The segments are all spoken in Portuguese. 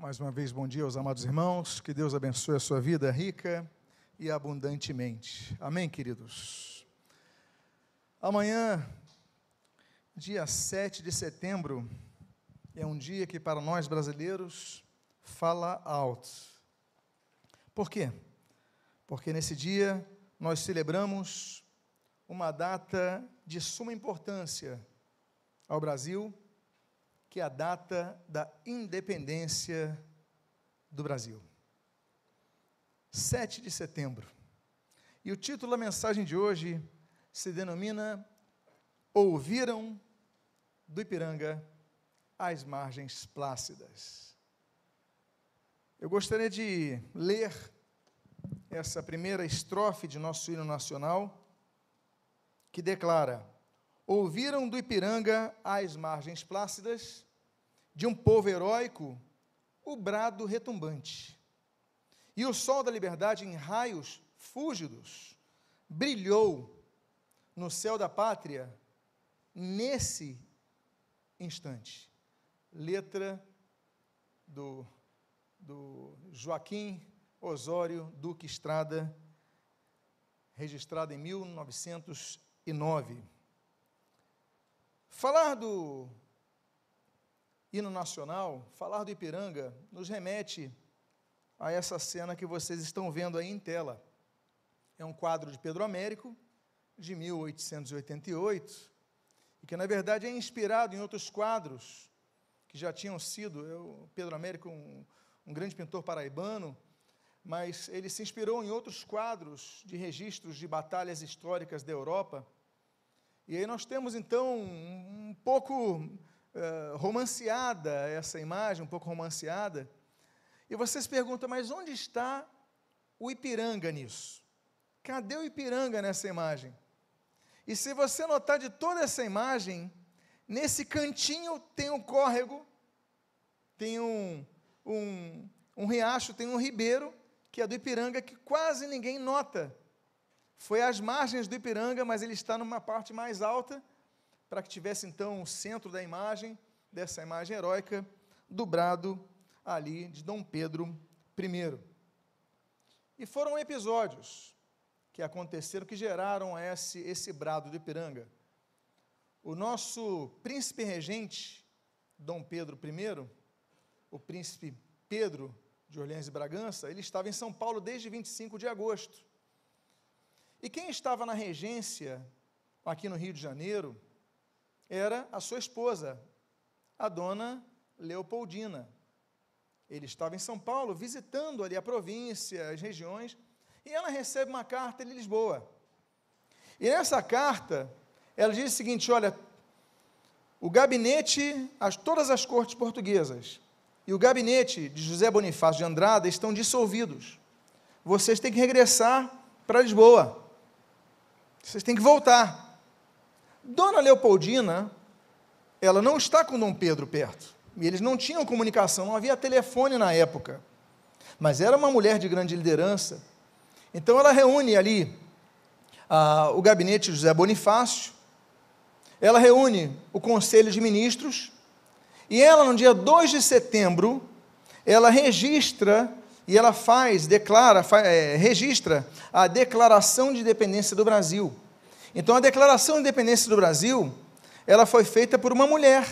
Mais uma vez, bom dia aos amados irmãos. Que Deus abençoe a sua vida rica e abundantemente. Amém, queridos? Amanhã, dia 7 de setembro, é um dia que para nós brasileiros fala alto. Por quê? Porque nesse dia nós celebramos uma data de suma importância ao Brasil que é a data da independência do Brasil. 7 de setembro. E o título da mensagem de hoje se denomina Ouviram do Ipiranga as margens plácidas. Eu gostaria de ler essa primeira estrofe de nosso hino nacional, que declara: ouviram do Ipiranga às margens plácidas, de um povo heróico, o brado retumbante. E o sol da liberdade, em raios fúlgidos, brilhou no céu da pátria nesse instante. Letra do, do Joaquim Osório Duque Estrada, registrada em 1909. Falar do hino nacional, falar do Ipiranga, nos remete a essa cena que vocês estão vendo aí em tela. É um quadro de Pedro Américo, de 1888, e que na verdade é inspirado em outros quadros que já tinham sido. Eu, Pedro Américo, um, um grande pintor paraibano, mas ele se inspirou em outros quadros de registros de batalhas históricas da Europa e aí nós temos então um pouco uh, romanceada essa imagem, um pouco romanceada. E vocês perguntam, mas onde está o Ipiranga nisso? Cadê o Ipiranga nessa imagem? E se você notar de toda essa imagem, nesse cantinho tem um córrego, tem um, um, um riacho, tem um ribeiro, que é do Ipiranga, que quase ninguém nota foi às margens do Ipiranga, mas ele está numa parte mais alta, para que tivesse então o centro da imagem, dessa imagem heróica, do brado ali de Dom Pedro I. E foram episódios que aconteceram que geraram esse, esse brado do Ipiranga. O nosso príncipe regente, Dom Pedro I, o príncipe Pedro de Orleans e Bragança, ele estava em São Paulo desde 25 de agosto. E quem estava na regência aqui no Rio de Janeiro era a sua esposa, a dona Leopoldina. Ele estava em São Paulo visitando ali a província, as regiões, e ela recebe uma carta de Lisboa. E nessa carta, ela diz o seguinte: olha, o gabinete, as, todas as cortes portuguesas e o gabinete de José Bonifácio de Andrada estão dissolvidos. Vocês têm que regressar para Lisboa. Vocês têm que voltar. Dona Leopoldina, ela não está com Dom Pedro perto. E eles não tinham comunicação, não havia telefone na época. Mas era uma mulher de grande liderança. Então ela reúne ali ah, o gabinete de José Bonifácio, ela reúne o conselho de ministros, e ela, no dia 2 de setembro, ela registra e ela faz, declara, faz, é, registra a Declaração de Independência do Brasil. Então, a Declaração de Independência do Brasil, ela foi feita por uma mulher.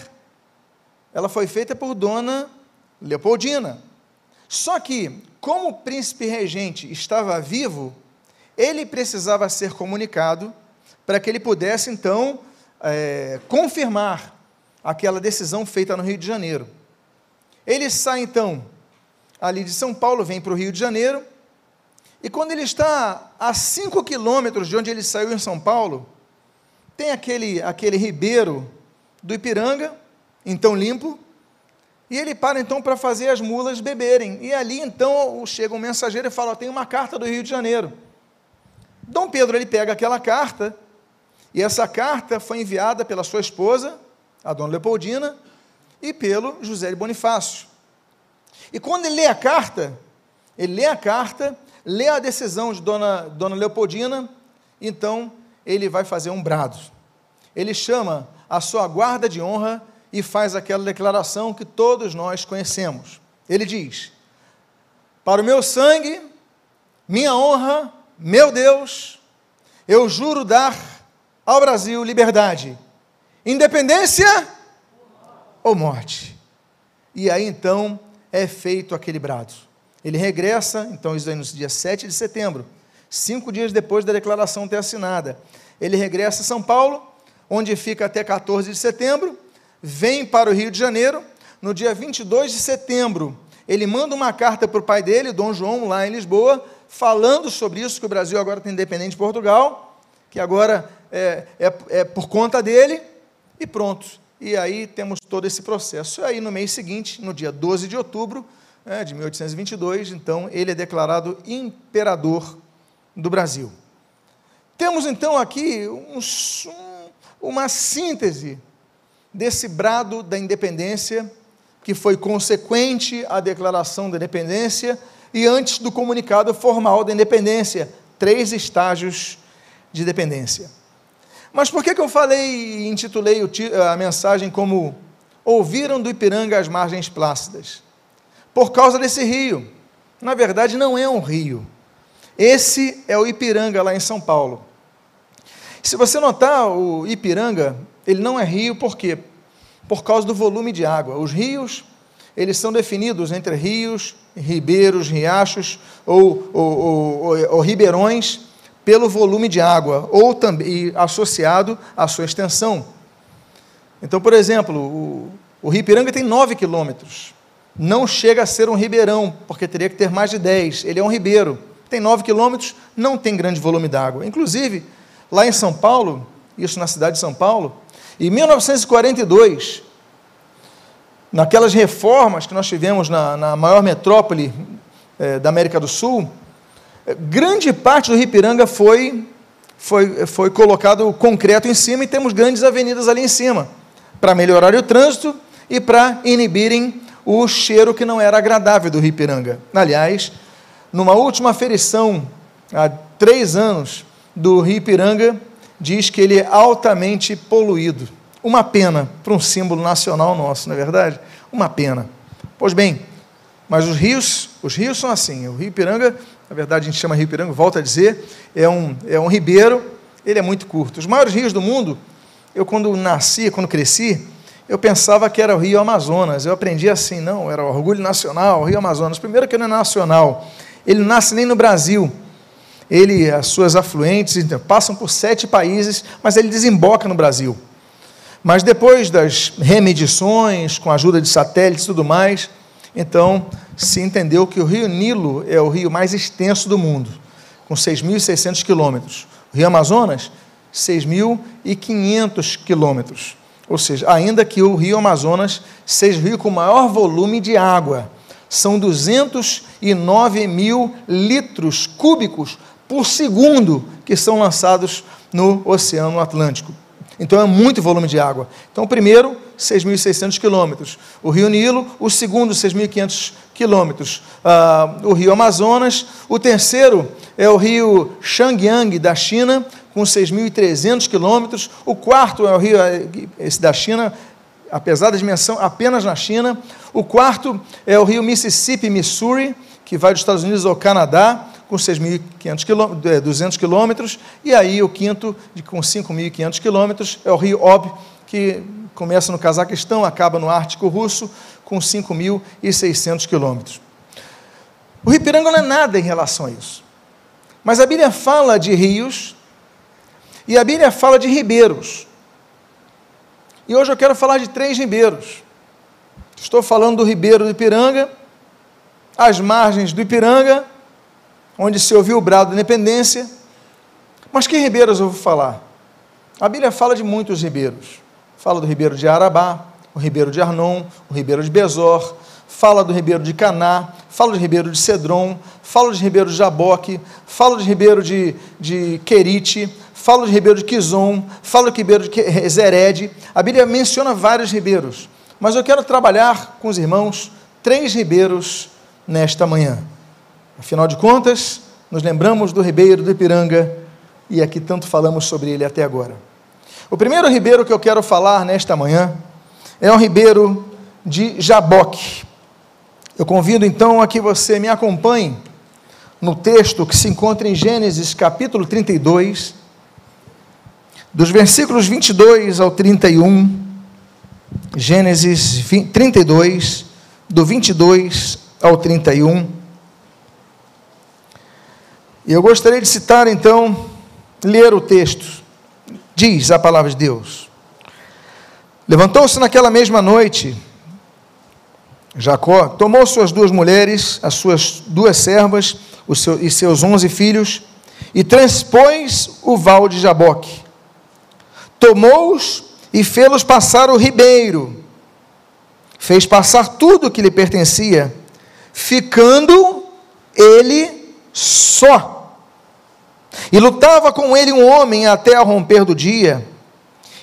Ela foi feita por Dona Leopoldina. Só que, como o príncipe regente estava vivo, ele precisava ser comunicado para que ele pudesse, então, é, confirmar aquela decisão feita no Rio de Janeiro. Ele sai, então, ali de São Paulo, vem para o Rio de Janeiro, e quando ele está a 5 quilômetros de onde ele saiu em São Paulo, tem aquele, aquele ribeiro do Ipiranga, então limpo, e ele para então para fazer as mulas beberem. E ali então chega um mensageiro e fala: tem uma carta do Rio de Janeiro. Dom Pedro ele pega aquela carta, e essa carta foi enviada pela sua esposa, a dona Leopoldina, e pelo José de Bonifácio. E quando ele lê a carta, ele lê a carta, lê a decisão de Dona, Dona Leopoldina, então ele vai fazer um brado. Ele chama a sua guarda de honra e faz aquela declaração que todos nós conhecemos. Ele diz: Para o meu sangue, minha honra, meu Deus, eu juro dar ao Brasil liberdade, independência ou morte. E aí então é feito aquele brado. Ele regressa, então, isso aí no dia 7 de setembro, cinco dias depois da declaração ter assinada. Ele regressa a São Paulo, onde fica até 14 de setembro, vem para o Rio de Janeiro. No dia 22 de setembro, ele manda uma carta para o pai dele, Dom João, lá em Lisboa, falando sobre isso, que o Brasil agora tem independente de Portugal, que agora é, é, é por conta dele, e pronto. E aí temos todo esse processo. E aí, no mês seguinte, no dia 12 de outubro é, de 1822, então, ele é declarado imperador do Brasil. Temos então aqui um, uma síntese desse brado da independência, que foi consequente à declaração da independência e antes do comunicado formal da independência, três estágios de dependência. Mas por que, que eu falei e intitulei a mensagem como Ouviram do Ipiranga as margens plácidas? Por causa desse rio. Na verdade, não é um rio. Esse é o Ipiranga, lá em São Paulo. Se você notar, o Ipiranga, ele não é rio, por quê? Por causa do volume de água. Os rios, eles são definidos entre rios, ribeiros, riachos ou, ou, ou, ou ribeirões pelo volume de água, ou também associado à sua extensão. Então, por exemplo, o, o Rio Ipiranga tem 9 quilômetros. Não chega a ser um ribeirão, porque teria que ter mais de 10. Ele é um ribeiro. Tem 9 quilômetros, não tem grande volume d'água. Inclusive, lá em São Paulo, isso na cidade de São Paulo, em 1942, naquelas reformas que nós tivemos na, na maior metrópole é, da América do Sul, eh, grande parte do Ripiranga foi, foi, foi colocado concreto em cima e temos grandes avenidas ali em cima, para melhorar o trânsito e para inibirem o cheiro que não era agradável do Ripiranga. Aliás, numa última aferição, há três anos, do Rio Ipiranga diz que ele é altamente poluído. Uma pena para um símbolo nacional nosso, não é verdade? Uma pena. Pois bem, mas os rios, os rios são assim. O Rio Ipiranga, na verdade a gente chama Rio Ipiranga, volta a dizer, é um, é um ribeiro, ele é muito curto. Os maiores rios do mundo, eu quando nasci, quando cresci, eu pensava que era o Rio Amazonas. Eu aprendi assim, não, era orgulho nacional, o Rio Amazonas. Primeiro que ele é nacional, ele nasce nem no Brasil ele, as suas afluentes então, passam por sete países, mas ele desemboca no Brasil. Mas depois das remedições, com a ajuda de satélites e tudo mais, então se entendeu que o rio Nilo é o rio mais extenso do mundo, com 6.600 quilômetros. O rio Amazonas, 6.500 quilômetros. Ou seja, ainda que o rio Amazonas seja o rio com maior volume de água, são 209 mil litros cúbicos por segundo que são lançados no Oceano Atlântico. Então é muito volume de água. Então, primeiro, 6.600 quilômetros. O Rio Nilo, o segundo, 6.500 quilômetros. Ah, o Rio Amazonas. O terceiro é o Rio Shangyang, da China, com 6.300 quilômetros. O quarto é o Rio esse da China, apesar da dimensão, apenas na China. O quarto é o Rio Mississippi, Missouri, que vai dos Estados Unidos ao Canadá com 6.500 quilômetros, 200 quilômetros, e aí o quinto, com 5.500 quilômetros, é o rio Ob, que começa no Cazaquistão, acaba no Ártico Russo, com 5.600 quilômetros. O Ipiranga não é nada em relação a isso. Mas a Bíblia fala de rios e a Bíblia fala de ribeiros. E hoje eu quero falar de três ribeiros. Estou falando do ribeiro do Ipiranga, as margens do Ipiranga onde se ouviu o brado da independência. Mas que ribeiros eu vou falar? A Bíblia fala de muitos ribeiros. Fala do ribeiro de Arabá, o ribeiro de Arnon, o ribeiro de Bezor, fala do ribeiro de Caná, fala do ribeiro de Cedron, fala do ribeiro de Jaboque, fala do ribeiro de, de Querite, fala do ribeiro de Quizon, fala do ribeiro de Zered. A Bíblia menciona vários ribeiros, mas eu quero trabalhar com os irmãos três ribeiros nesta manhã. Afinal de contas, nos lembramos do ribeiro do Ipiranga e aqui tanto falamos sobre ele até agora. O primeiro ribeiro que eu quero falar nesta manhã é um ribeiro de Jaboque. Eu convido então a que você me acompanhe no texto que se encontra em Gênesis capítulo 32, dos versículos 22 ao 31. Gênesis 32, do 22 ao 31. E eu gostaria de citar então, ler o texto. Diz a palavra de Deus: Levantou-se naquela mesma noite Jacó tomou suas duas mulheres, as suas duas servas seu, e seus onze filhos, e transpôs o val de Jaboque. Tomou-os e fê-los passar o ribeiro. Fez passar tudo o que lhe pertencia, ficando ele só. E lutava com ele um homem até ao romper do dia,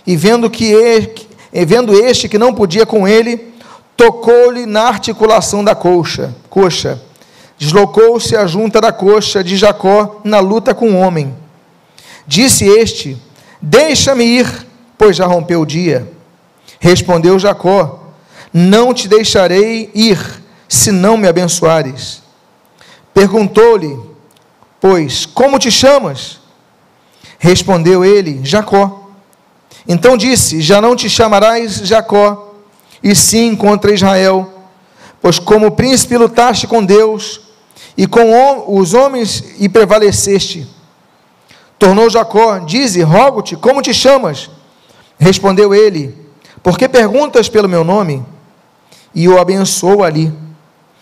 e vendo que ele, vendo este que não podia com ele, tocou-lhe na articulação da coxa, coxa. Deslocou-se a junta da coxa de Jacó na luta com o homem. Disse este: Deixa-me ir, pois já rompeu o dia. Respondeu Jacó: Não te deixarei ir, se não me abençoares. Perguntou-lhe, pois, como te chamas? Respondeu ele: Jacó. Então disse: Já não te chamarás Jacó, e sim contra Israel. Pois como príncipe lutaste com Deus e com os homens e prevaleceste. Tornou Jacó, dize, rogo-te, como te chamas? Respondeu ele, por que perguntas pelo meu nome? E o abençoou ali.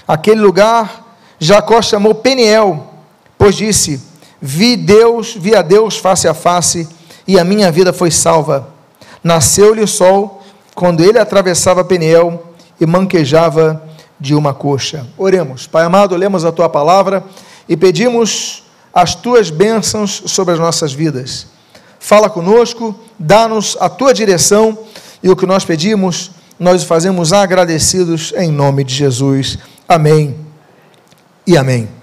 Aquele lugar Jacó chamou Peniel, pois disse: Vi Deus, vi a Deus face a face, e a minha vida foi salva. Nasceu-lhe o sol quando ele atravessava Peniel e manquejava de uma coxa. Oremos. Pai amado, lemos a tua palavra e pedimos as tuas bênçãos sobre as nossas vidas. Fala conosco, dá-nos a tua direção e o que nós pedimos, nós fazemos agradecidos em nome de Jesus. Amém e amém.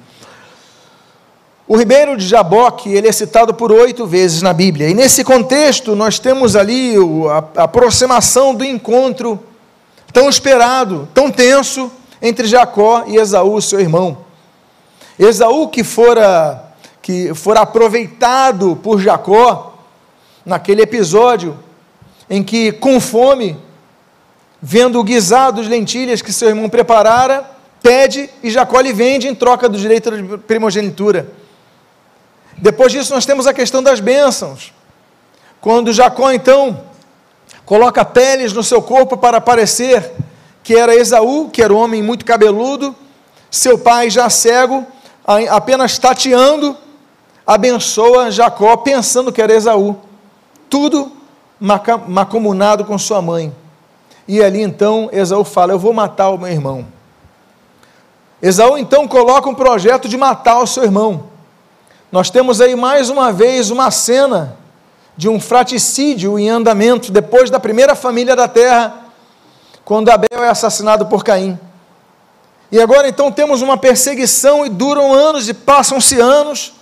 O ribeiro de Jaboque, ele é citado por oito vezes na Bíblia. E nesse contexto, nós temos ali a aproximação do encontro tão esperado, tão tenso, entre Jacó e Esaú, seu irmão. Esaú, que fora, que fora aproveitado por Jacó, naquele episódio em que, com fome, vendo o guisado de lentilhas que seu irmão preparara, pede e Jacó lhe vende em troca do direito de primogenitura. Depois disso, nós temos a questão das bênçãos. Quando Jacó, então, coloca peles no seu corpo para parecer que era Esaú, que era um homem muito cabeludo, seu pai já cego, apenas tateando, abençoa Jacó, pensando que era Esaú. Tudo macomunado com sua mãe. E ali então Esaú fala: Eu vou matar o meu irmão. Esaú então coloca um projeto de matar o seu irmão. Nós temos aí mais uma vez uma cena de um fraticídio em andamento depois da primeira família da terra, quando Abel é assassinado por Caim. E agora então temos uma perseguição e duram anos e passam-se anos,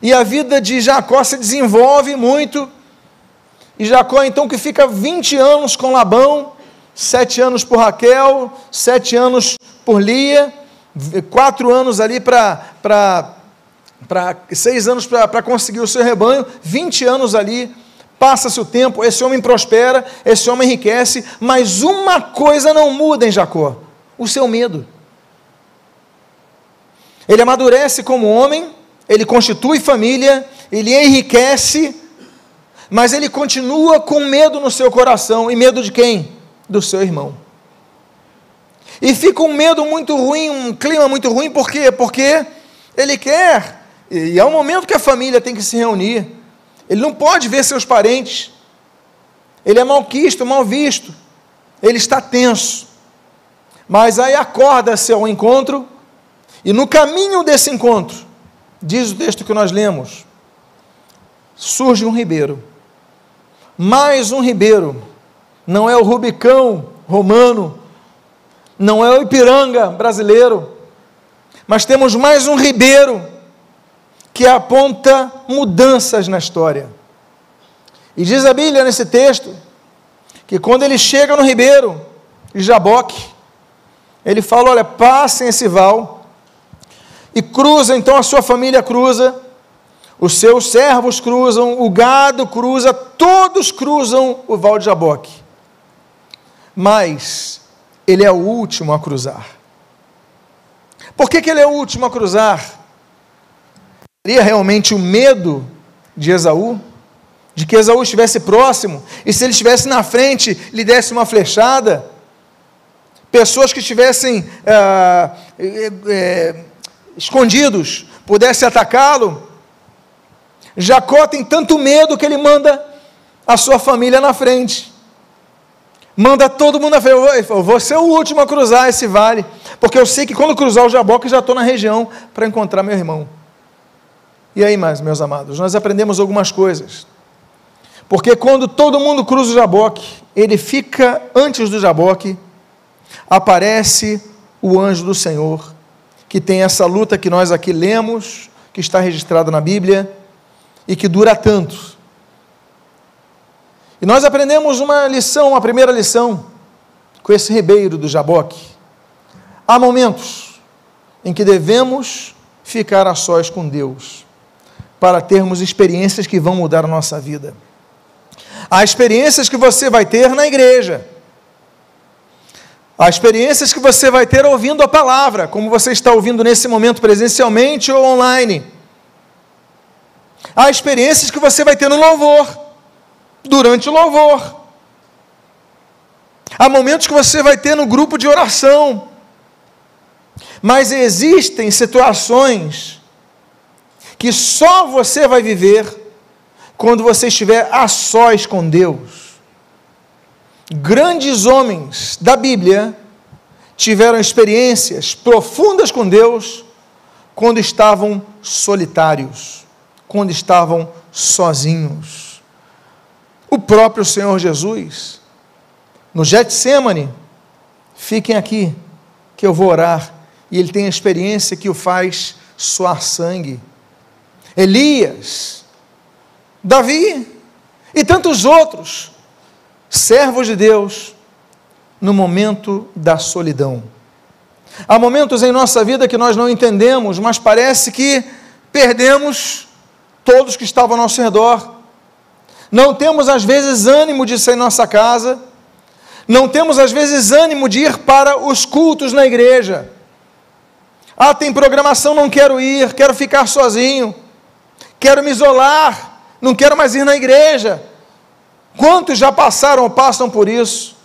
e a vida de Jacó se desenvolve muito. E Jacó então que fica 20 anos com Labão, sete anos por Raquel, sete anos por Lia, quatro anos ali para para seis anos para conseguir o seu rebanho, 20 anos ali, passa-se o tempo, esse homem prospera, esse homem enriquece, mas uma coisa não muda em Jacó: o seu medo. Ele amadurece como homem, ele constitui família, ele enriquece, mas ele continua com medo no seu coração. E medo de quem? Do seu irmão. E fica um medo muito ruim, um clima muito ruim, por quê? Porque ele quer e é um momento que a família tem que se reunir. Ele não pode ver seus parentes. Ele é malquisto, mal visto. Ele está tenso. Mas aí acorda-se ao encontro, e no caminho desse encontro, diz o texto que nós lemos, surge um ribeiro. Mais um ribeiro. Não é o Rubicão romano, não é o Ipiranga brasileiro, mas temos mais um ribeiro que aponta mudanças na história. E diz a Bíblia nesse texto que quando ele chega no ribeiro de Jaboque, Ele fala: olha, passem esse val e cruza, então a sua família cruza, os seus servos cruzam, o gado cruza, todos cruzam o val de Jaboque. Mas ele é o último a cruzar. Por que, que ele é o último a cruzar? Seria realmente o medo de Esaú? De que Esaú estivesse próximo e se ele estivesse na frente, lhe desse uma flechada? Pessoas que estivessem ah, é, é, escondidos pudessem atacá-lo? Jacó tem tanto medo que ele manda a sua família na frente. Manda todo mundo na frente. Eu vou ser o último a cruzar esse vale, porque eu sei que quando cruzar o Jaboque já estou na região para encontrar meu irmão. E aí, mais, meus amados, nós aprendemos algumas coisas. Porque quando todo mundo cruza o Jaboque, ele fica antes do Jaboque, aparece o anjo do Senhor, que tem essa luta que nós aqui lemos, que está registrada na Bíblia e que dura tanto. E nós aprendemos uma lição, uma primeira lição, com esse ribeiro do Jaboque. Há momentos em que devemos ficar a sós com Deus, para termos experiências que vão mudar a nossa vida. Há experiências que você vai ter na igreja. Há experiências que você vai ter ouvindo a palavra, como você está ouvindo nesse momento presencialmente ou online. Há experiências que você vai ter no louvor, durante o louvor. Há momentos que você vai ter no grupo de oração. Mas existem situações que só você vai viver quando você estiver a sós com Deus. Grandes homens da Bíblia tiveram experiências profundas com Deus quando estavam solitários quando estavam sozinhos. O próprio Senhor Jesus, no Getsemane, fiquem aqui, que eu vou orar, e ele tem a experiência que o faz suar sangue. Elias, Davi e tantos outros, servos de Deus, no momento da solidão. Há momentos em nossa vida que nós não entendemos, mas parece que perdemos todos que estavam ao nosso redor. Não temos às vezes ânimo de sair nossa casa. Não temos às vezes ânimo de ir para os cultos na igreja. Ah, tem programação, não quero ir, quero ficar sozinho. Quero me isolar, não quero mais ir na igreja. Quantos já passaram ou passam por isso?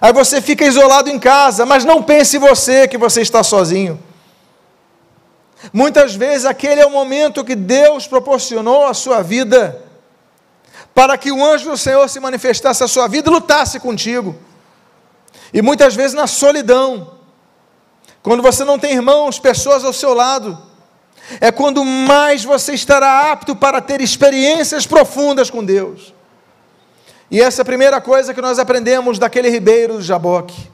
Aí você fica isolado em casa, mas não pense você que você está sozinho. Muitas vezes aquele é o momento que Deus proporcionou à sua vida, para que o anjo do Senhor se manifestasse à sua vida e lutasse contigo. E muitas vezes na solidão, quando você não tem irmãos, pessoas ao seu lado, é quando mais você estará apto para ter experiências profundas com Deus. E essa é a primeira coisa que nós aprendemos daquele ribeiro do Jaboque.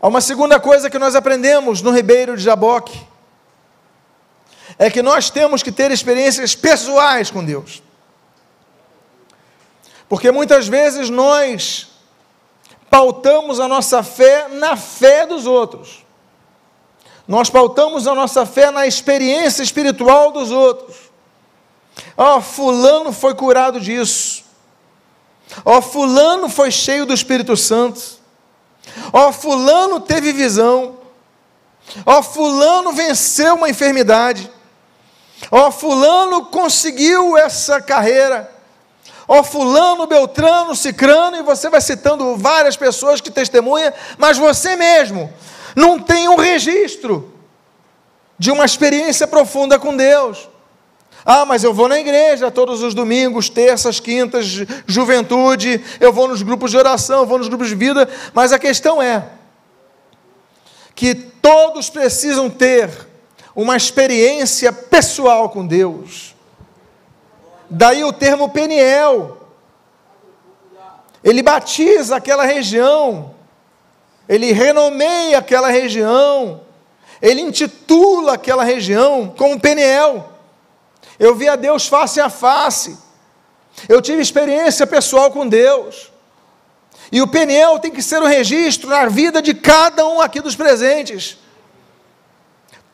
Há uma segunda coisa que nós aprendemos no ribeiro de Jaboque é que nós temos que ter experiências pessoais com Deus. Porque muitas vezes nós pautamos a nossa fé na fé dos outros. Nós pautamos a nossa fé na experiência espiritual dos outros. Ó, oh, fulano foi curado disso. Ó, oh, fulano foi cheio do Espírito Santo. Ó, oh, fulano teve visão. Ó, fulano venceu uma enfermidade. Ó, Fulano conseguiu essa carreira. Ó, Fulano, Beltrano, Cicrano, e você vai citando várias pessoas que testemunham, mas você mesmo não tem um registro de uma experiência profunda com Deus. Ah, mas eu vou na igreja todos os domingos, terças, quintas, juventude, eu vou nos grupos de oração, eu vou nos grupos de vida, mas a questão é que todos precisam ter uma experiência pessoal com Deus. Daí o termo Peniel. Ele batiza aquela região, ele renomeia aquela região, ele intitula aquela região como Peniel. Eu vi a Deus face a face, eu tive experiência pessoal com Deus. E o Peniel tem que ser um registro na vida de cada um aqui dos presentes.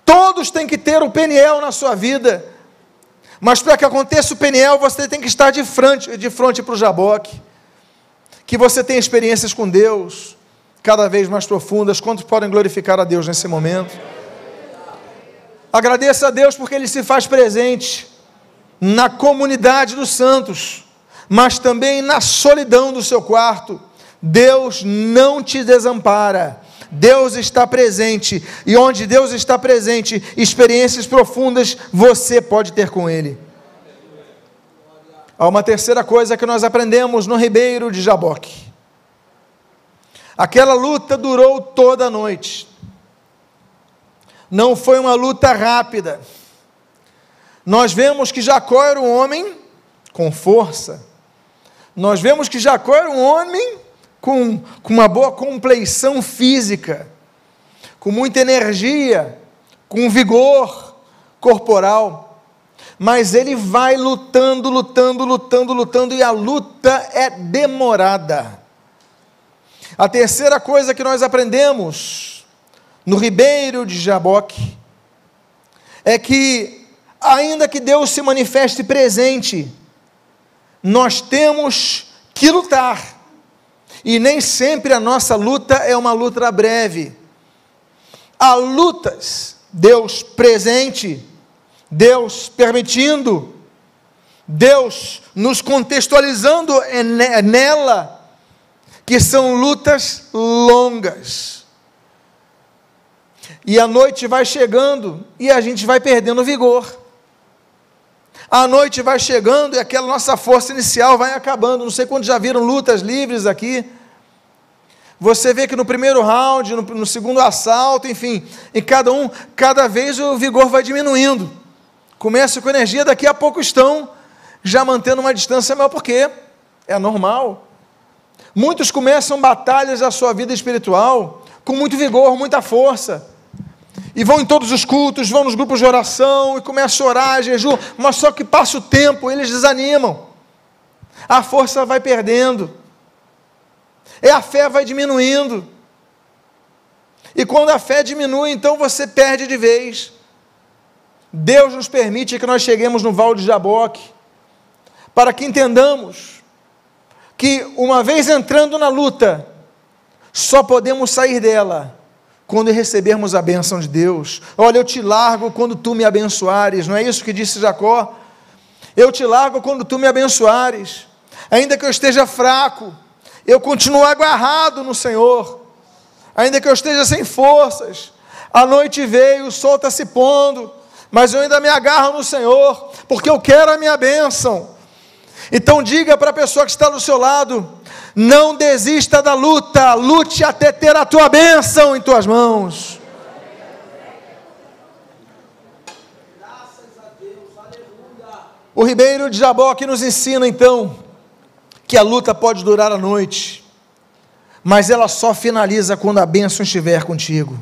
Todos têm que ter o Peniel na sua vida. Mas para que aconteça o Peniel, você tem que estar de frente, de frente para o Jaboque. Que você tenha experiências com Deus cada vez mais profundas. Quantos podem glorificar a Deus nesse momento? Agradeça a Deus porque Ele se faz presente na comunidade dos santos, mas também na solidão do seu quarto. Deus não te desampara. Deus está presente, e onde Deus está presente, experiências profundas você pode ter com Ele. Há uma terceira coisa que nós aprendemos no Ribeiro de Jaboque. Aquela luta durou toda a noite. Não foi uma luta rápida. Nós vemos que Jacó era um homem com força. Nós vemos que Jacó era um homem com, com uma boa compleição física, com muita energia, com vigor corporal. Mas ele vai lutando, lutando, lutando, lutando, e a luta é demorada. A terceira coisa que nós aprendemos no ribeiro de Jaboque é que, ainda que Deus se manifeste presente, nós temos que lutar e nem sempre a nossa luta é uma luta breve. Há lutas, Deus presente, Deus permitindo, Deus nos contextualizando nela, que são lutas longas. E a noite vai chegando e a gente vai perdendo vigor. A noite vai chegando e aquela nossa força inicial vai acabando. Não sei quando já viram lutas livres aqui. Você vê que no primeiro round, no, no, segundo assalto, enfim, em cada um, cada vez o vigor vai diminuindo. Começa com energia, daqui a pouco estão já mantendo uma distância maior, porque é normal. Muitos começam batalhas da sua vida espiritual com muito vigor, muita força e vão em todos os cultos, vão nos grupos de oração e começam a orar, jejum, mas só que passa o tempo, eles desanimam. A força vai perdendo. E a fé vai diminuindo. E quando a fé diminui, então você perde de vez. Deus nos permite que nós cheguemos no Val de Jaboque, para que entendamos que uma vez entrando na luta, só podemos sair dela quando recebermos a bênção de Deus. Olha, eu te largo quando tu me abençoares, não é isso que disse Jacó? Eu te largo quando tu me abençoares, ainda que eu esteja fraco, eu continuo agarrado no Senhor, ainda que eu esteja sem forças. A noite veio, o sol está se pondo, mas eu ainda me agarro no Senhor, porque eu quero a minha bênção. Então diga para a pessoa que está do seu lado: não desista da luta, lute até ter a tua bênção em tuas mãos. O Ribeiro de Jaboque nos ensina então que a luta pode durar a noite, mas ela só finaliza quando a bênção estiver contigo.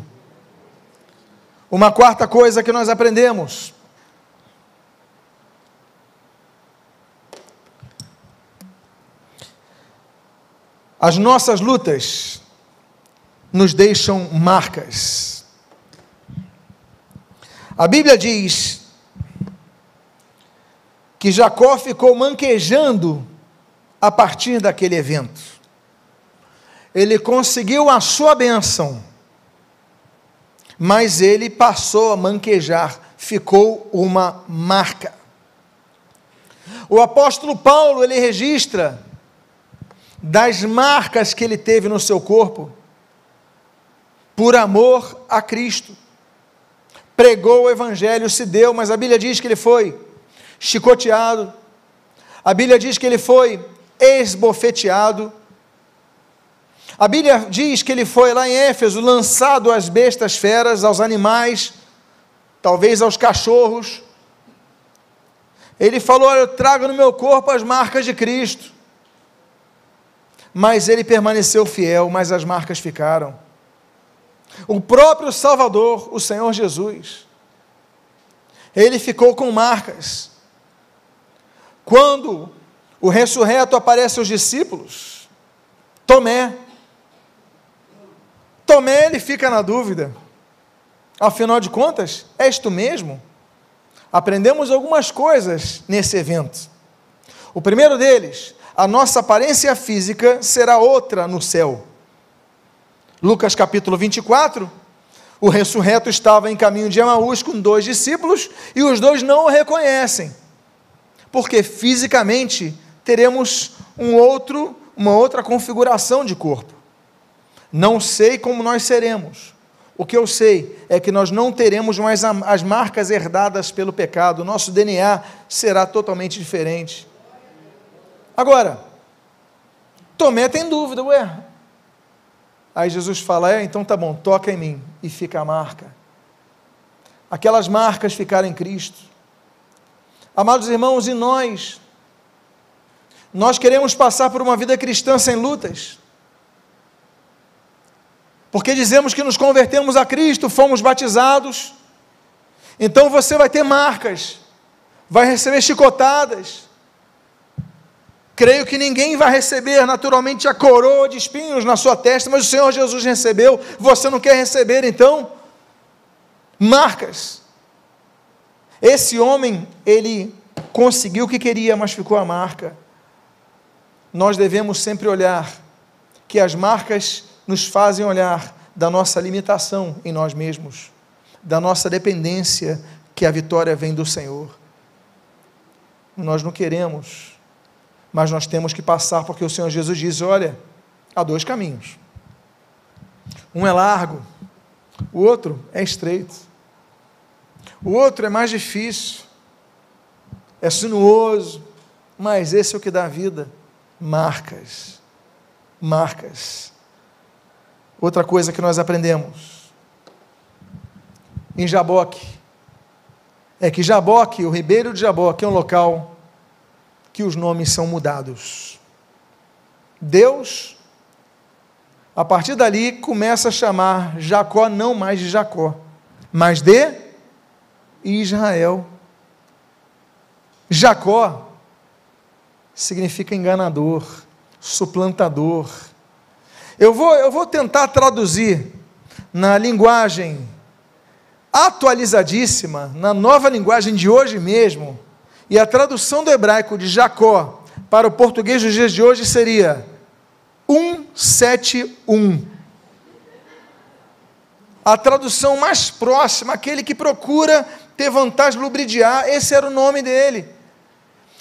Uma quarta coisa que nós aprendemos As nossas lutas nos deixam marcas. A Bíblia diz que Jacó ficou manquejando a partir daquele evento. Ele conseguiu a sua bênção, mas ele passou a manquejar, ficou uma marca. O apóstolo Paulo, ele registra das marcas que ele teve no seu corpo, por amor a Cristo. Pregou o Evangelho, se deu, mas a Bíblia diz que ele foi chicoteado, a Bíblia diz que ele foi esbofeteado, a Bíblia diz que ele foi lá em Éfeso lançado às bestas feras, aos animais, talvez aos cachorros. Ele falou: Eu trago no meu corpo as marcas de Cristo mas ele permaneceu fiel, mas as marcas ficaram. O próprio Salvador, o Senhor Jesus, ele ficou com marcas. Quando o ressurreto aparece aos discípulos, Tomé. Tomé, ele fica na dúvida. Afinal de contas, és tu mesmo? Aprendemos algumas coisas nesse evento. O primeiro deles, a nossa aparência física será outra no céu. Lucas capítulo 24, o ressurreto estava em caminho de Emaús com dois discípulos e os dois não o reconhecem, porque fisicamente teremos um outro, uma outra configuração de corpo. Não sei como nós seremos. O que eu sei é que nós não teremos mais as marcas herdadas pelo pecado, nosso DNA será totalmente diferente. Agora, Tomé tem dúvida, ué. Aí Jesus fala: é, então tá bom, toca em mim e fica a marca. Aquelas marcas ficaram em Cristo. Amados irmãos, e nós? Nós queremos passar por uma vida cristã sem lutas. Porque dizemos que nos convertemos a Cristo, fomos batizados. Então você vai ter marcas, vai receber chicotadas, Creio que ninguém vai receber naturalmente a coroa de espinhos na sua testa, mas o Senhor Jesus recebeu, você não quer receber então? Marcas. Esse homem, ele conseguiu o que queria, mas ficou a marca. Nós devemos sempre olhar que as marcas nos fazem olhar da nossa limitação em nós mesmos, da nossa dependência, que a vitória vem do Senhor. Nós não queremos mas nós temos que passar, porque o Senhor Jesus diz: olha, há dois caminhos. Um é largo, o outro é estreito. O outro é mais difícil, é sinuoso, mas esse é o que dá vida. Marcas. Marcas. Outra coisa que nós aprendemos em Jaboque é que Jaboque, o Ribeiro de Jaboque, é um local que os nomes são mudados. Deus, a partir dali, começa a chamar Jacó não mais de Jacó, mas de Israel. Jacó significa enganador, suplantador. Eu vou, eu vou tentar traduzir na linguagem atualizadíssima, na nova linguagem de hoje mesmo, e a tradução do hebraico de Jacó para o português dos dias de hoje seria 171. A tradução mais próxima, aquele que procura ter vantagem, lubridiar, esse era o nome dele.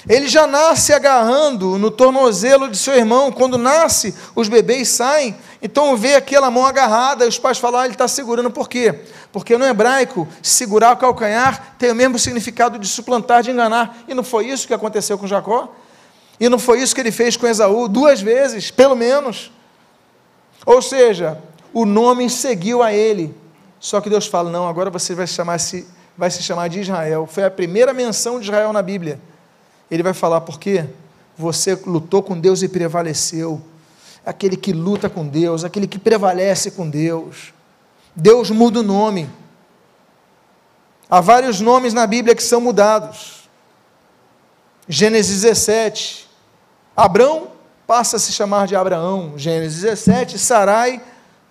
Ele já nasce agarrando no tornozelo de seu irmão. Quando nasce, os bebês saem. Então vê aquela mão agarrada, e os pais falam: ah, ele está segurando, por quê? Porque no hebraico, segurar o calcanhar tem o mesmo significado de suplantar, de enganar. E não foi isso que aconteceu com Jacó? E não foi isso que ele fez com Esaú duas vezes, pelo menos. Ou seja, o nome seguiu a ele. Só que Deus fala: não, agora você vai se chamar, vai se chamar de Israel. Foi a primeira menção de Israel na Bíblia. Ele vai falar: por quê? Você lutou com Deus e prevaleceu. Aquele que luta com Deus, aquele que prevalece com Deus. Deus muda o nome. Há vários nomes na Bíblia que são mudados. Gênesis 17. Abrão passa a se chamar de Abraão. Gênesis 17. Sarai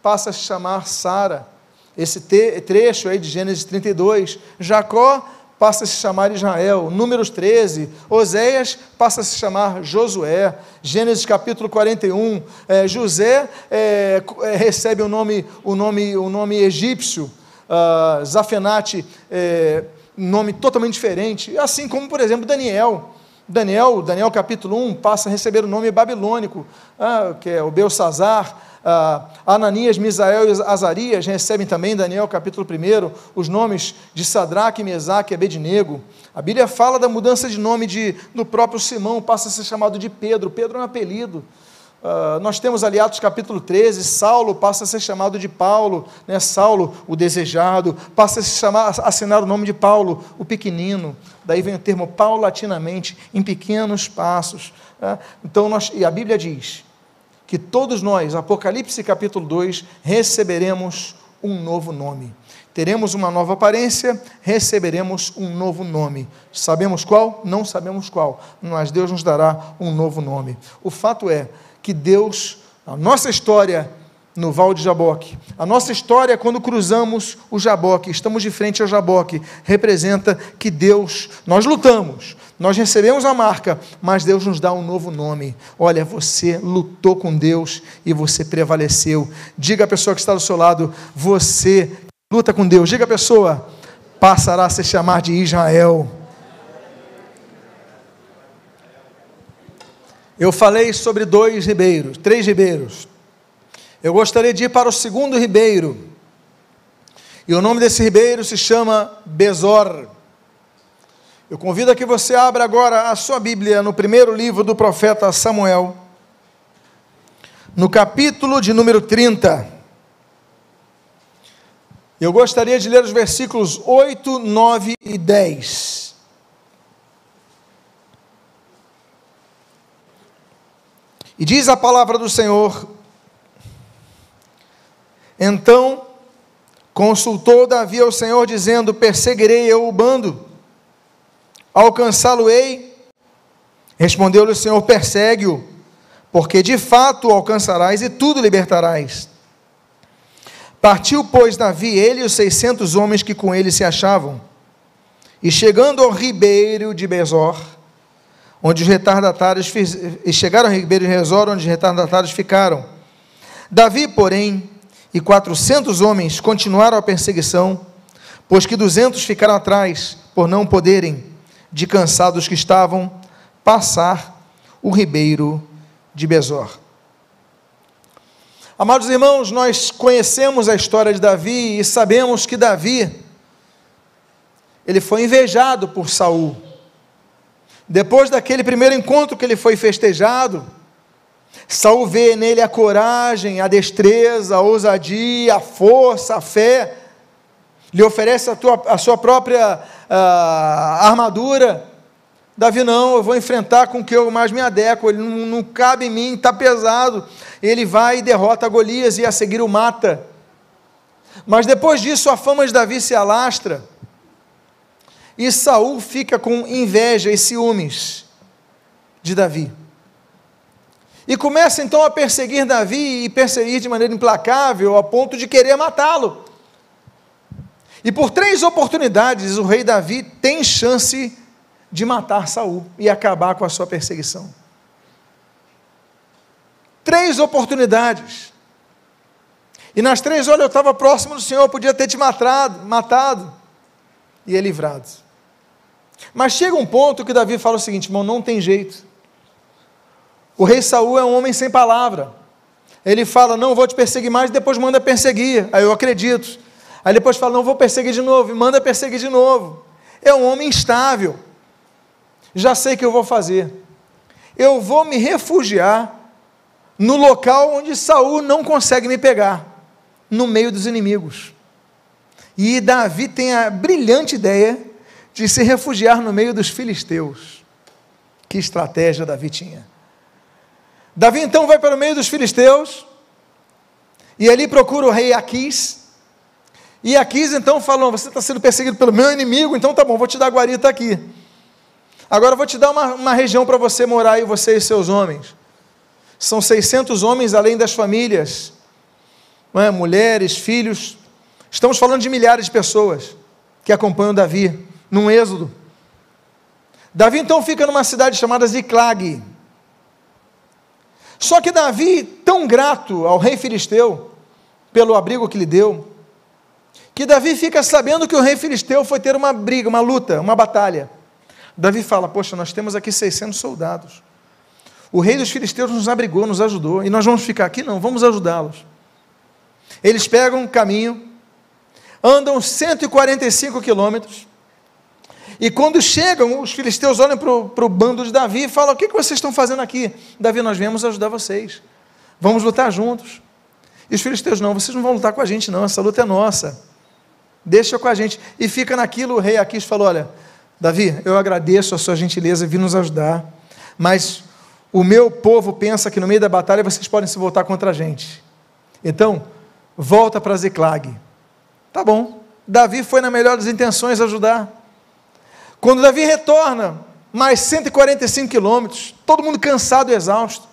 passa a se chamar Sara. Esse trecho aí de Gênesis 32. Jacó passa a se chamar Israel. Números 13, Oséias passa a se chamar Josué. Gênesis capítulo 41, é, José é, é, recebe o nome, o nome, o nome egípcio, uh, Zafenate, é, nome totalmente diferente. Assim como, por exemplo, Daniel. Daniel, Daniel capítulo 1, passa a receber o nome babilônico, ah, que é o Belsazar ah, Ananias, Misael e Azarias recebem também, Daniel capítulo 1, os nomes de Sadraque, Mesaque e Abednego. A Bíblia fala da mudança de nome de, do próprio Simão, passa a ser chamado de Pedro. Pedro é um apelido. Uh, nós temos ali Atos capítulo 13, Saulo passa a ser chamado de Paulo, né? Saulo, o desejado, passa a se chamar, a assinar o nome de Paulo, o pequenino. Daí vem o termo paulatinamente, em pequenos passos. Né? Então, nós, e a Bíblia diz que todos nós, Apocalipse capítulo 2, receberemos um novo nome. Teremos uma nova aparência, receberemos um novo nome. Sabemos qual? Não sabemos qual, mas Deus nos dará um novo nome. O fato é que Deus A nossa história no Val de Jaboque. A nossa história, quando cruzamos o Jaboque, estamos de frente ao Jaboque, representa que Deus, nós lutamos, nós recebemos a marca, mas Deus nos dá um novo nome. Olha, você lutou com Deus e você prevaleceu. Diga à pessoa que está do seu lado, você luta com Deus. Diga à pessoa, passará a se chamar de Israel. Eu falei sobre dois ribeiros, três ribeiros. Eu gostaria de ir para o segundo ribeiro. E o nome desse ribeiro se chama Bezor. Eu convido a que você abra agora a sua Bíblia no primeiro livro do profeta Samuel, no capítulo de número 30. Eu gostaria de ler os versículos 8, 9 e 10. E diz a palavra do Senhor: Então consultou Davi ao Senhor, dizendo: Perseguirei eu o bando, alcançá-lo-ei. Respondeu-lhe o Senhor: Persegue-o, porque de fato o alcançarás e tudo libertarás. Partiu, pois, Davi, ele e os seiscentos homens que com ele se achavam, e chegando ao ribeiro de Bezor, onde os retardatários e chegaram ao ribeiro de Bezor, onde os retardatários ficaram. Davi, porém, e quatrocentos homens continuaram a perseguição, pois que duzentos ficaram atrás, por não poderem, de cansados que estavam, passar o ribeiro de Bezor. Amados irmãos, nós conhecemos a história de Davi e sabemos que Davi ele foi invejado por Saul. Depois daquele primeiro encontro que ele foi festejado, Saul vê nele a coragem, a destreza, a ousadia, a força, a fé, lhe oferece a, tua, a sua própria uh, armadura. Davi, não, eu vou enfrentar com o que eu mais me adequo, ele não, não cabe em mim, está pesado ele vai e derrota Golias e a seguir o mata. Mas depois disso a fama de Davi se alastra. E Saul fica com inveja e ciúmes de Davi. E começa então a perseguir Davi e perseguir de maneira implacável, a ponto de querer matá-lo. E por três oportunidades o rei Davi tem chance de matar Saul e acabar com a sua perseguição. Três oportunidades. E nas três, olha, eu estava próximo do Senhor, podia ter te matado, matado. E é livrado. Mas chega um ponto que Davi fala o seguinte, irmão, não tem jeito. O rei Saul é um homem sem palavra. Ele fala, não vou te perseguir mais, depois manda perseguir. Aí eu acredito. Aí depois fala, não vou perseguir de novo, e manda perseguir de novo. É um homem instável. Já sei o que eu vou fazer. Eu vou me refugiar no local onde Saul não consegue me pegar, no meio dos inimigos. E Davi tem a brilhante ideia de se refugiar no meio dos filisteus. Que estratégia Davi tinha. Davi então vai para o meio dos filisteus e ali procura o rei Aquis. E Aquis então falou: Você está sendo perseguido pelo meu inimigo, então tá bom, vou te dar guarita aqui. Agora vou te dar uma, uma região para você morar aí, você e seus homens. São 600 homens além das famílias, é? mulheres, filhos. Estamos falando de milhares de pessoas que acompanham Davi num êxodo. Davi então fica numa cidade chamada Ziclag. Só que Davi, tão grato ao rei filisteu pelo abrigo que lhe deu, que Davi fica sabendo que o rei filisteu foi ter uma briga, uma luta, uma batalha. Davi fala: Poxa, nós temos aqui 600 soldados. O rei dos filisteus nos abrigou, nos ajudou, e nós vamos ficar aqui? Não, vamos ajudá-los. Eles pegam um caminho, andam 145 quilômetros, e quando chegam, os filisteus olham para o bando de Davi e falam: O que, que vocês estão fazendo aqui? Davi, nós viemos ajudar vocês, vamos lutar juntos. E os filisteus: Não, vocês não vão lutar com a gente, não, essa luta é nossa, deixa com a gente. E fica naquilo, o rei Aquis falou: Olha, Davi, eu agradeço a sua gentileza, vir nos ajudar, mas o meu povo pensa que no meio da batalha vocês podem se voltar contra a gente. Então, volta para Ziclag. Tá bom. Davi foi na melhor das intenções ajudar. Quando Davi retorna, mais 145 quilômetros, todo mundo cansado e exausto.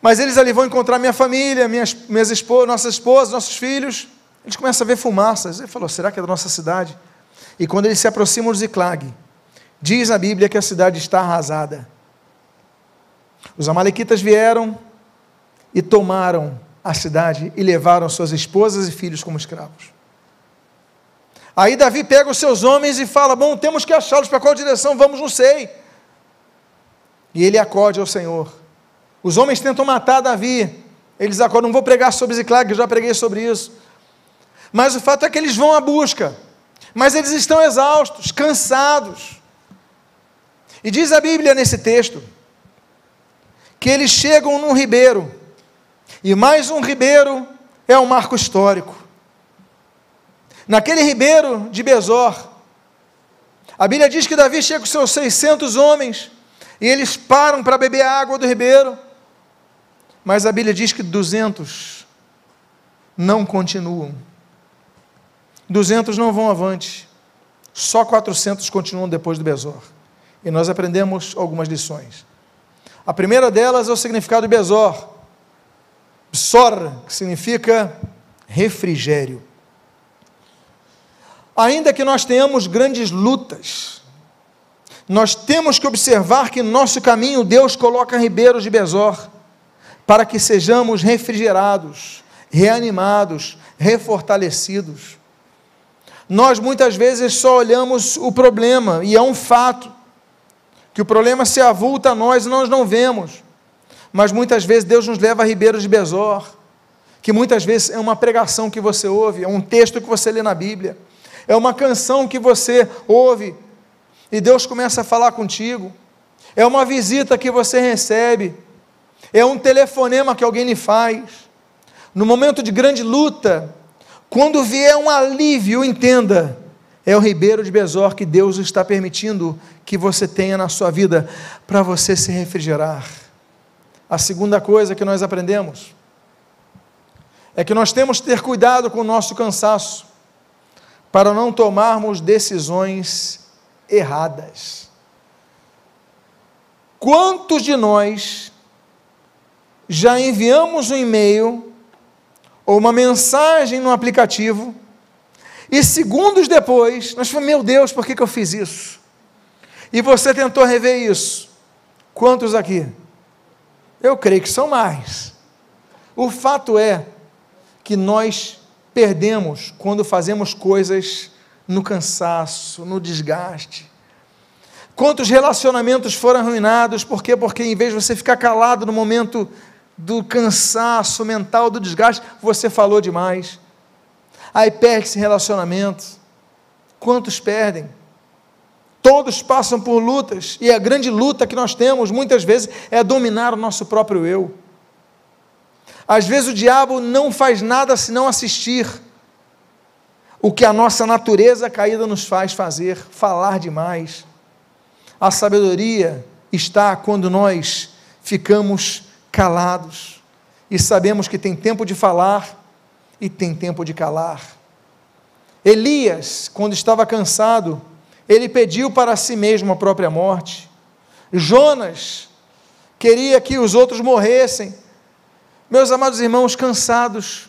Mas eles ali vão encontrar minha família, minhas, minhas esposas, nossas esposas, nossos filhos. Eles começam a ver fumaças. Ele falou: será que é da nossa cidade? E quando eles se aproximam de Ziclag, diz a Bíblia que a cidade está arrasada. Os Amalequitas vieram e tomaram a cidade e levaram suas esposas e filhos como escravos. Aí Davi pega os seus homens e fala: Bom, temos que achá-los, para qual direção vamos, não sei. E ele acode ao Senhor. Os homens tentam matar Davi. Eles acordam, não vou pregar sobre Ziclag, já preguei sobre isso. Mas o fato é que eles vão à busca. Mas eles estão exaustos, cansados. E diz a Bíblia nesse texto que eles chegam num ribeiro. E mais um ribeiro é um marco histórico. Naquele ribeiro de Bezor, a Bíblia diz que Davi chega com seus 600 homens e eles param para beber a água do ribeiro. Mas a Bíblia diz que 200 não continuam. 200 não vão avante. Só 400 continuam depois do Bezor. E nós aprendemos algumas lições. A primeira delas é o significado de Bezor. Bsor, que significa refrigério. Ainda que nós tenhamos grandes lutas, nós temos que observar que no nosso caminho Deus coloca ribeiros de Bezor para que sejamos refrigerados, reanimados, refortalecidos. Nós muitas vezes só olhamos o problema, e é um fato, que o problema se avulta a nós e nós não vemos. Mas muitas vezes Deus nos leva a Ribeiros de Besor, que muitas vezes é uma pregação que você ouve, é um texto que você lê na Bíblia, é uma canção que você ouve e Deus começa a falar contigo, é uma visita que você recebe, é um telefonema que alguém lhe faz. No momento de grande luta, quando vier um alívio, entenda, é o ribeiro de Besor que Deus está permitindo que você tenha na sua vida para você se refrigerar. A segunda coisa que nós aprendemos é que nós temos que ter cuidado com o nosso cansaço para não tomarmos decisões erradas. Quantos de nós já enviamos um e-mail ou uma mensagem no aplicativo e segundos depois nós falamos: Meu Deus, por que, eu fiz isso? E você tentou rever isso. Quantos aqui? Eu creio que são mais. O fato é que nós perdemos quando fazemos coisas no cansaço, no desgaste. Quantos relacionamentos foram arruinados? Por quê? Porque em vez de você ficar calado no momento do cansaço mental, do desgaste, você falou demais. Aí perde esse relacionamento. Quantos perdem? Todos passam por lutas, e a grande luta que nós temos muitas vezes é dominar o nosso próprio eu. Às vezes o diabo não faz nada senão assistir o que a nossa natureza caída nos faz fazer, falar demais. A sabedoria está quando nós ficamos calados e sabemos que tem tempo de falar e tem tempo de calar. Elias, quando estava cansado, ele pediu para si mesmo a própria morte. Jonas queria que os outros morressem. Meus amados irmãos, cansados,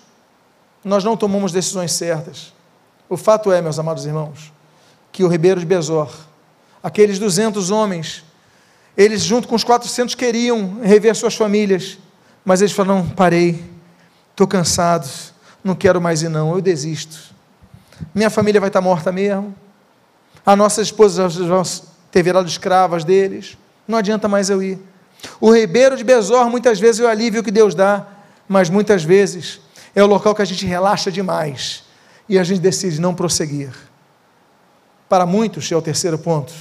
nós não tomamos decisões certas. O fato é, meus amados irmãos, que o Ribeiro de Besor, aqueles 200 homens, eles, junto com os 400, queriam rever suas famílias, mas eles falaram: parei, estou cansado, não quero mais ir, não, eu desisto. Minha família vai estar morta mesmo, as nossas esposas vão ter virado escravas deles, não adianta mais eu ir. O ribeiro de Besor, muitas vezes, é o alívio que Deus dá, mas muitas vezes é o local que a gente relaxa demais e a gente decide não prosseguir. Para muitos, é o terceiro ponto,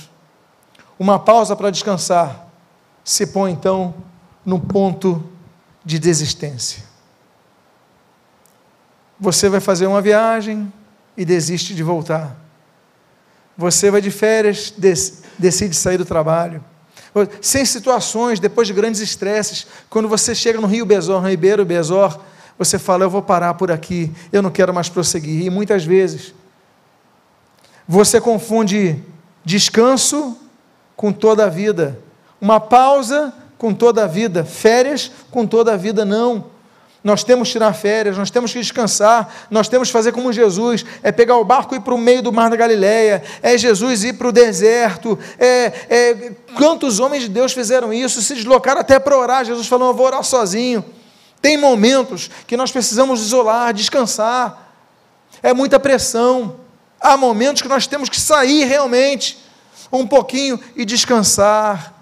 uma pausa para descansar, se põe então no ponto de desistência. Você vai fazer uma viagem e desiste de voltar. Você vai de férias, decide sair do trabalho. Sem situações, depois de grandes estresses, quando você chega no Rio Besor, no Ribeiro Besor, você fala: Eu vou parar por aqui, eu não quero mais prosseguir. E muitas vezes, você confunde descanso com toda a vida. Uma pausa com toda a vida, férias com toda a vida não. Nós temos que tirar férias, nós temos que descansar, nós temos que fazer como Jesus, é pegar o barco e ir para o meio do mar da Galileia, é Jesus ir para o deserto, é, é, quantos homens de Deus fizeram isso, se deslocaram até para orar, Jesus falou, eu vou orar sozinho, tem momentos que nós precisamos isolar, descansar, é muita pressão, há momentos que nós temos que sair realmente, um pouquinho e descansar,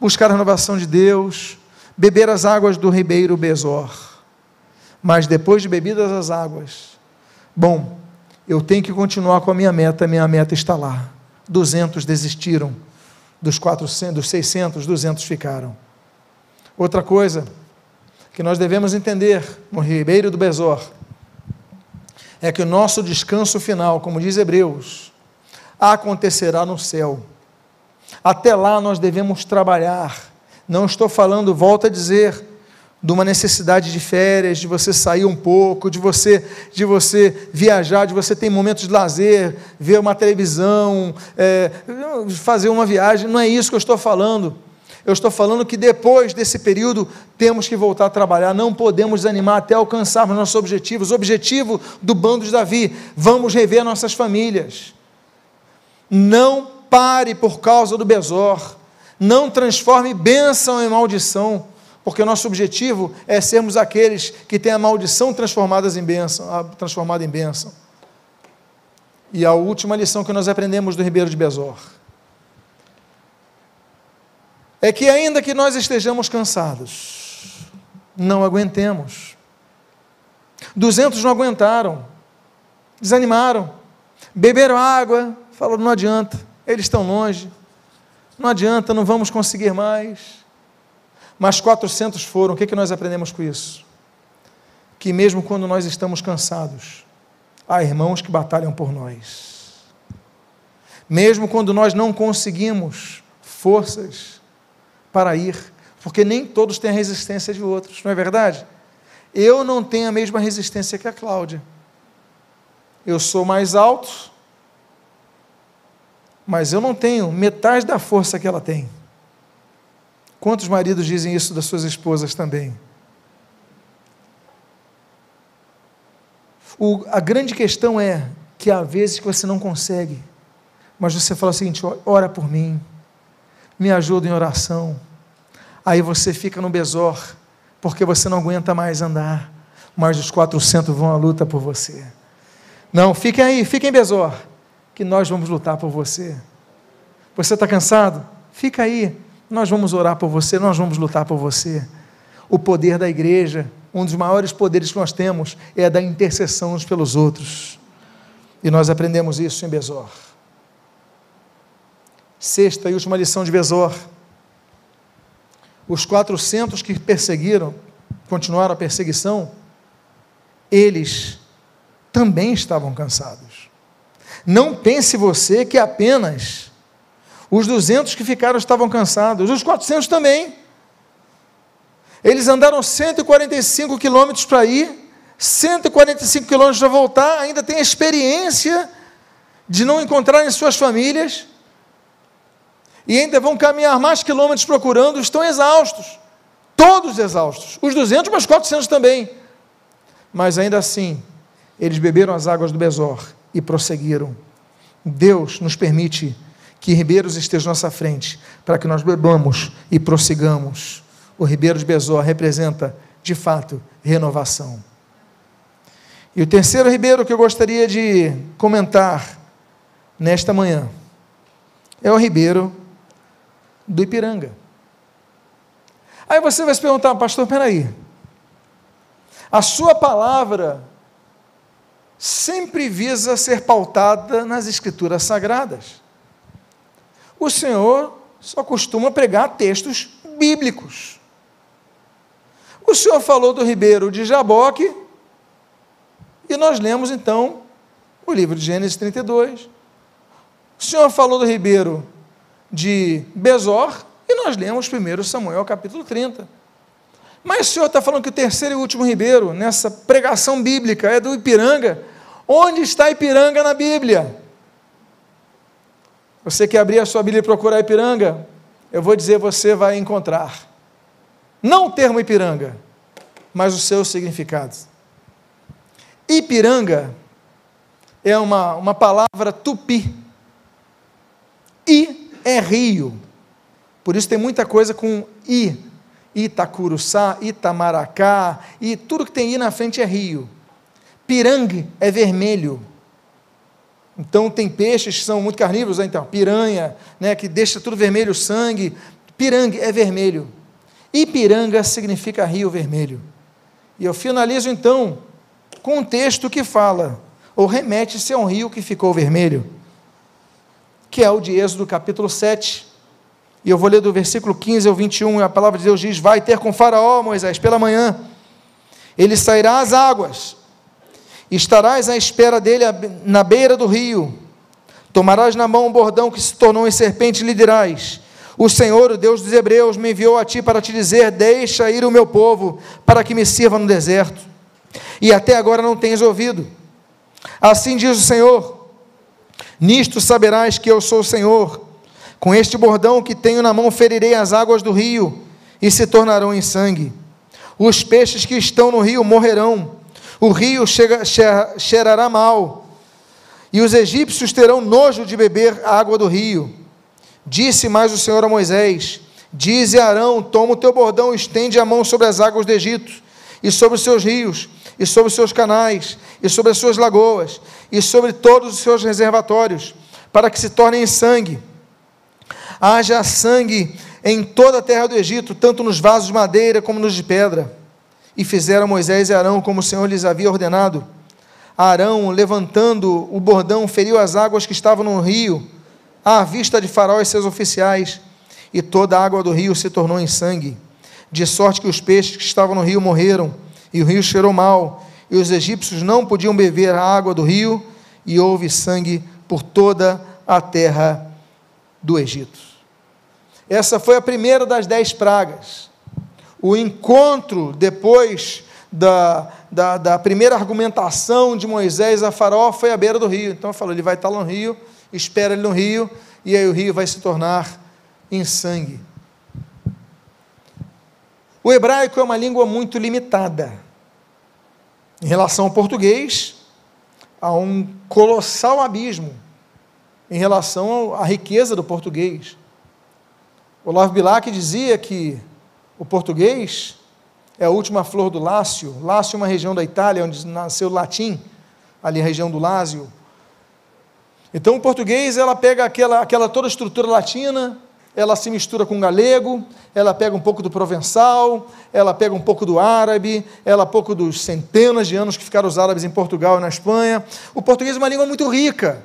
buscar a renovação de Deus, beber as águas do ribeiro Besor. Mas depois de bebidas as águas, bom, eu tenho que continuar com a minha meta, minha meta está lá. 200 desistiram, dos 400, dos 600, 200 ficaram. Outra coisa que nós devemos entender no ribeiro do Besor é que o nosso descanso final, como diz Hebreus, acontecerá no céu. Até lá nós devemos trabalhar. Não estou falando, volto a dizer, de uma necessidade de férias, de você sair um pouco, de você, de você viajar, de você ter momentos de lazer, ver uma televisão, é, fazer uma viagem. Não é isso que eu estou falando. Eu estou falando que depois desse período temos que voltar a trabalhar, não podemos desanimar até alcançarmos nossos objetivos. O objetivo do bando de Davi, vamos rever nossas famílias. Não pare por causa do Besor. Não transforme bênção em maldição, porque o nosso objetivo é sermos aqueles que têm a maldição transformadas em bênção, transformada em bênção. E a última lição que nós aprendemos do Ribeiro de Besor é que ainda que nós estejamos cansados, não aguentemos. Duzentos não aguentaram, desanimaram, beberam água, falaram, não adianta, eles estão longe, não adianta, não vamos conseguir mais. Mas 400 foram, o que, que nós aprendemos com isso? Que mesmo quando nós estamos cansados, há irmãos que batalham por nós. Mesmo quando nós não conseguimos forças para ir, porque nem todos têm a resistência de outros, não é verdade? Eu não tenho a mesma resistência que a Cláudia. Eu sou mais alto, mas eu não tenho metade da força que ela tem. Quantos maridos dizem isso das suas esposas também? O, a grande questão é que há vezes que você não consegue, mas você fala o seguinte: ora por mim, me ajuda em oração. Aí você fica no besor, porque você não aguenta mais andar, mas os 400 vão à luta por você. Não, fiquem aí, fiquem em besor que nós vamos lutar por você. Você está cansado? Fica aí, nós vamos orar por você, nós vamos lutar por você. O poder da igreja, um dos maiores poderes que nós temos, é a da intercessão uns pelos outros. E nós aprendemos isso em Besor. Sexta e última lição de Besor. Os 400 que perseguiram, continuaram a perseguição, eles também estavam cansados. Não pense você que apenas os 200 que ficaram estavam cansados, os 400 também. Eles andaram 145 quilômetros para ir, 145 quilômetros para voltar, ainda tem a experiência de não encontrarem suas famílias, e ainda vão caminhar mais quilômetros procurando, estão exaustos, todos exaustos, os 200, mas 400 também. Mas ainda assim, eles beberam as águas do Besor e prosseguiram. Deus nos permite que ribeiros estejam à nossa frente, para que nós bebamos e prossigamos. O ribeiro de Besor representa, de fato, renovação. E o terceiro ribeiro que eu gostaria de comentar nesta manhã é o ribeiro do Ipiranga. Aí você vai se perguntar, pastor, peraí, a sua palavra sempre visa ser pautada nas Escrituras Sagradas. O Senhor só costuma pregar textos bíblicos. O Senhor falou do ribeiro de Jaboque, e nós lemos então o livro de Gênesis 32. O Senhor falou do ribeiro de Bezor, e nós lemos 1 Samuel capítulo 30. Mas o Senhor está falando que o terceiro e último ribeiro, nessa pregação bíblica, é do Ipiranga. Onde está Ipiranga na Bíblia? Você que abrir a sua Bíblia e procurar Ipiranga, eu vou dizer, você vai encontrar. Não o termo Ipiranga, mas os seus significados. Ipiranga é uma, uma palavra tupi. I é rio. Por isso tem muita coisa com I. Itacuruçá, Itamaracá, e tudo que tem I na frente é rio. Pirangue é vermelho. Então tem peixes que são muito carnívoros, né? então, piranha, né, que deixa tudo vermelho, sangue. Pirangue é vermelho. Ipiranga significa rio vermelho. E eu finalizo então com um texto que fala, ou remete-se a um rio que ficou vermelho, que é o de Êxodo capítulo 7. E eu vou ler do versículo 15 ao 21, e a palavra de Deus diz: Vai ter com Faraó, Moisés, pela manhã, ele sairá às águas, estarás à espera dele na beira do rio, tomarás na mão um bordão que se tornou em serpente e lhe dirás: o Senhor, o Deus dos Hebreus, me enviou a ti para te dizer: Deixa ir o meu povo, para que me sirva no deserto. E até agora não tens ouvido. Assim diz o Senhor: Nisto saberás que eu sou o Senhor. Com este bordão que tenho na mão, ferirei as águas do rio, e se tornarão em sangue. Os peixes que estão no rio morrerão, o rio chega, cheirará mal, e os egípcios terão nojo de beber a água do rio Disse mais o Senhor a Moisés: Dize Arão: Toma o teu bordão, estende a mão sobre as águas do Egito, e sobre os seus rios, e sobre os seus canais, e sobre as suas lagoas, e sobre todos os seus reservatórios, para que se tornem sangue. Haja sangue em toda a terra do Egito, tanto nos vasos de madeira como nos de pedra. E fizeram Moisés e Arão como o Senhor lhes havia ordenado. Arão, levantando o bordão, feriu as águas que estavam no rio à vista de Faraó e seus oficiais, e toda a água do rio se tornou em sangue, de sorte que os peixes que estavam no rio morreram, e o rio cheirou mal, e os egípcios não podiam beber a água do rio, e houve sangue por toda a terra do Egito. Essa foi a primeira das dez pragas. O encontro depois da, da, da primeira argumentação de Moisés a Faraó foi à beira do rio. Então, falou: ele vai estar no rio espera ele no rio, e aí o rio vai se tornar em sangue. O hebraico é uma língua muito limitada. Em relação ao português, há um colossal abismo em relação à riqueza do português. Olavo Bilac dizia que o português é a última flor do Lácio. Lácio é uma região da Itália onde nasceu o latim, ali a região do Lásio. Então, o português, ela pega aquela, aquela toda a estrutura latina, ela se mistura com o galego, ela pega um pouco do provençal, ela pega um pouco do árabe, ela pouco dos centenas de anos que ficaram os árabes em Portugal e na Espanha. O português é uma língua muito rica.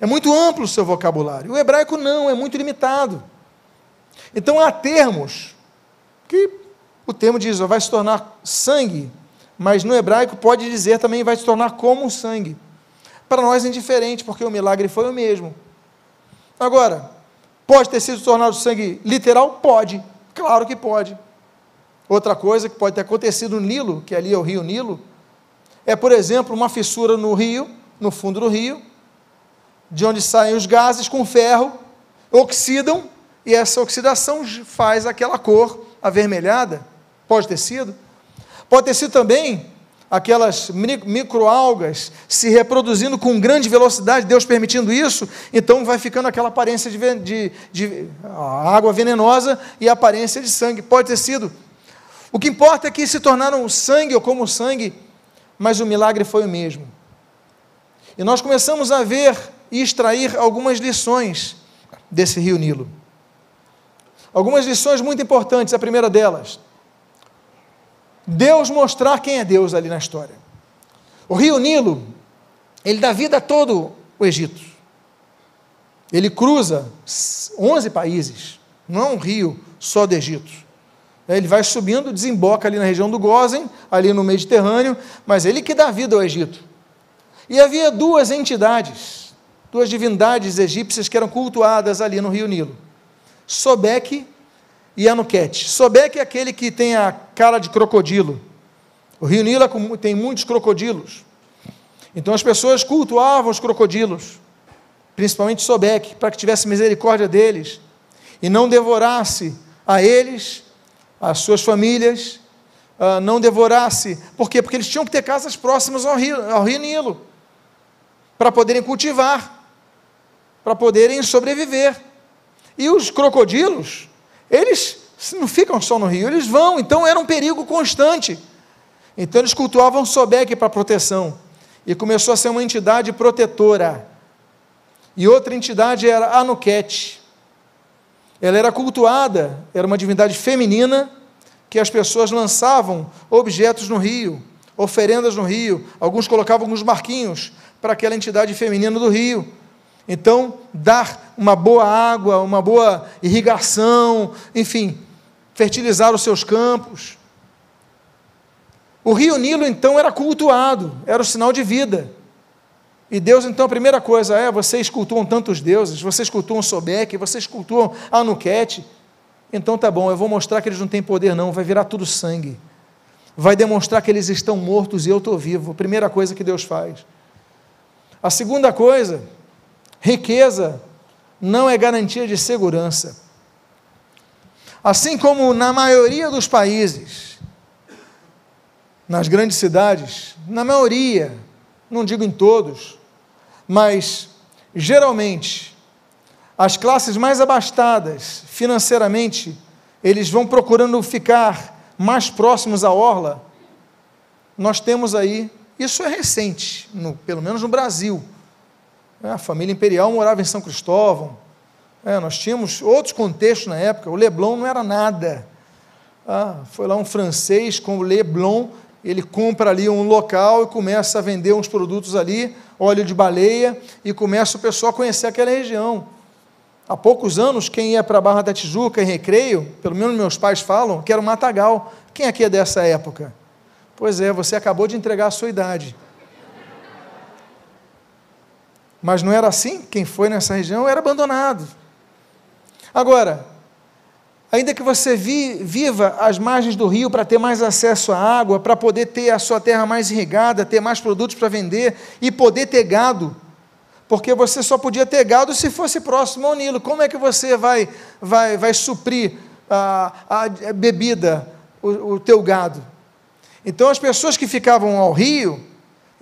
É muito amplo o seu vocabulário. O hebraico não, é muito limitado. Então há termos que o termo diz, vai se tornar sangue, mas no hebraico pode dizer também vai se tornar como sangue. Para nós é indiferente, porque o milagre foi o mesmo. Agora, pode ter sido tornado sangue literal? Pode, claro que pode. Outra coisa que pode ter acontecido no Nilo, que ali é o rio Nilo, é, por exemplo, uma fissura no rio, no fundo do rio, de onde saem os gases com ferro, oxidam, e essa oxidação faz aquela cor avermelhada. Pode ter sido. Pode ter sido também aquelas microalgas se reproduzindo com grande velocidade, Deus permitindo isso, então vai ficando aquela aparência de, de, de água venenosa e aparência de sangue. Pode ter sido. O que importa é que se tornaram sangue ou como sangue, mas o milagre foi o mesmo. E nós começamos a ver e extrair algumas lições desse rio Nilo. Algumas lições muito importantes. A primeira delas, Deus mostrar quem é Deus ali na história. O rio Nilo, ele dá vida a todo o Egito. Ele cruza 11 países, não é um rio só do Egito. Ele vai subindo, desemboca ali na região do Gozen, ali no Mediterrâneo, mas ele que dá vida ao Egito. E havia duas entidades, duas divindades egípcias que eram cultuadas ali no rio Nilo: Sobeque e Anuquete. Sobeque é aquele que tem a cara de crocodilo. O rio Nilo tem muitos crocodilos. Então as pessoas cultuavam os crocodilos, principalmente Sobeque, para que tivesse misericórdia deles e não devorasse a eles, as suas famílias, uh, não devorasse. Por quê? Porque eles tinham que ter casas próximas ao rio, ao rio Nilo, para poderem cultivar, para poderem sobreviver. E os crocodilos, eles não ficam só no rio, eles vão, então era um perigo constante. Então eles cultuavam Sobeque para proteção. E começou a ser uma entidade protetora. E outra entidade era Anuquete. Ela era cultuada, era uma divindade feminina que as pessoas lançavam objetos no rio, oferendas no rio, alguns colocavam alguns marquinhos para aquela entidade feminina do rio. Então, dar uma boa água, uma boa irrigação, enfim, fertilizar os seus campos. O rio Nilo, então, era cultuado, era o sinal de vida. E Deus, então, a primeira coisa é: vocês cultuam tantos deuses, vocês cultuam Sobeque, vocês cultuam Anuquete. Então tá bom, eu vou mostrar que eles não têm poder, não, vai virar tudo sangue. Vai demonstrar que eles estão mortos e eu estou vivo. Primeira coisa que Deus faz. A segunda coisa, riqueza não é garantia de segurança. Assim como na maioria dos países, nas grandes cidades, na maioria, não digo em todos, mas geralmente as classes mais abastadas financeiramente, eles vão procurando ficar mais próximos à orla. Nós temos aí, isso é recente, no, pelo menos no Brasil. É, a família imperial morava em São Cristóvão. É, nós tínhamos outros contextos na época. O Leblon não era nada. Ah, foi lá um francês com o Leblon ele compra ali um local e começa a vender uns produtos ali, óleo de baleia, e começa o pessoal a conhecer aquela região. Há poucos anos, quem ia para a Barra da Tijuca em recreio, pelo menos meus pais falam, que era o Matagal. Quem aqui é dessa época? Pois é, você acabou de entregar a sua idade. Mas não era assim? Quem foi nessa região era abandonado. Agora, ainda que você vi, viva às margens do rio para ter mais acesso à água, para poder ter a sua terra mais irrigada, ter mais produtos para vender e poder ter gado, porque você só podia ter gado se fosse próximo ao Nilo. Como é que você vai, vai, vai suprir a, a bebida, o, o teu gado? Então, as pessoas que ficavam ao rio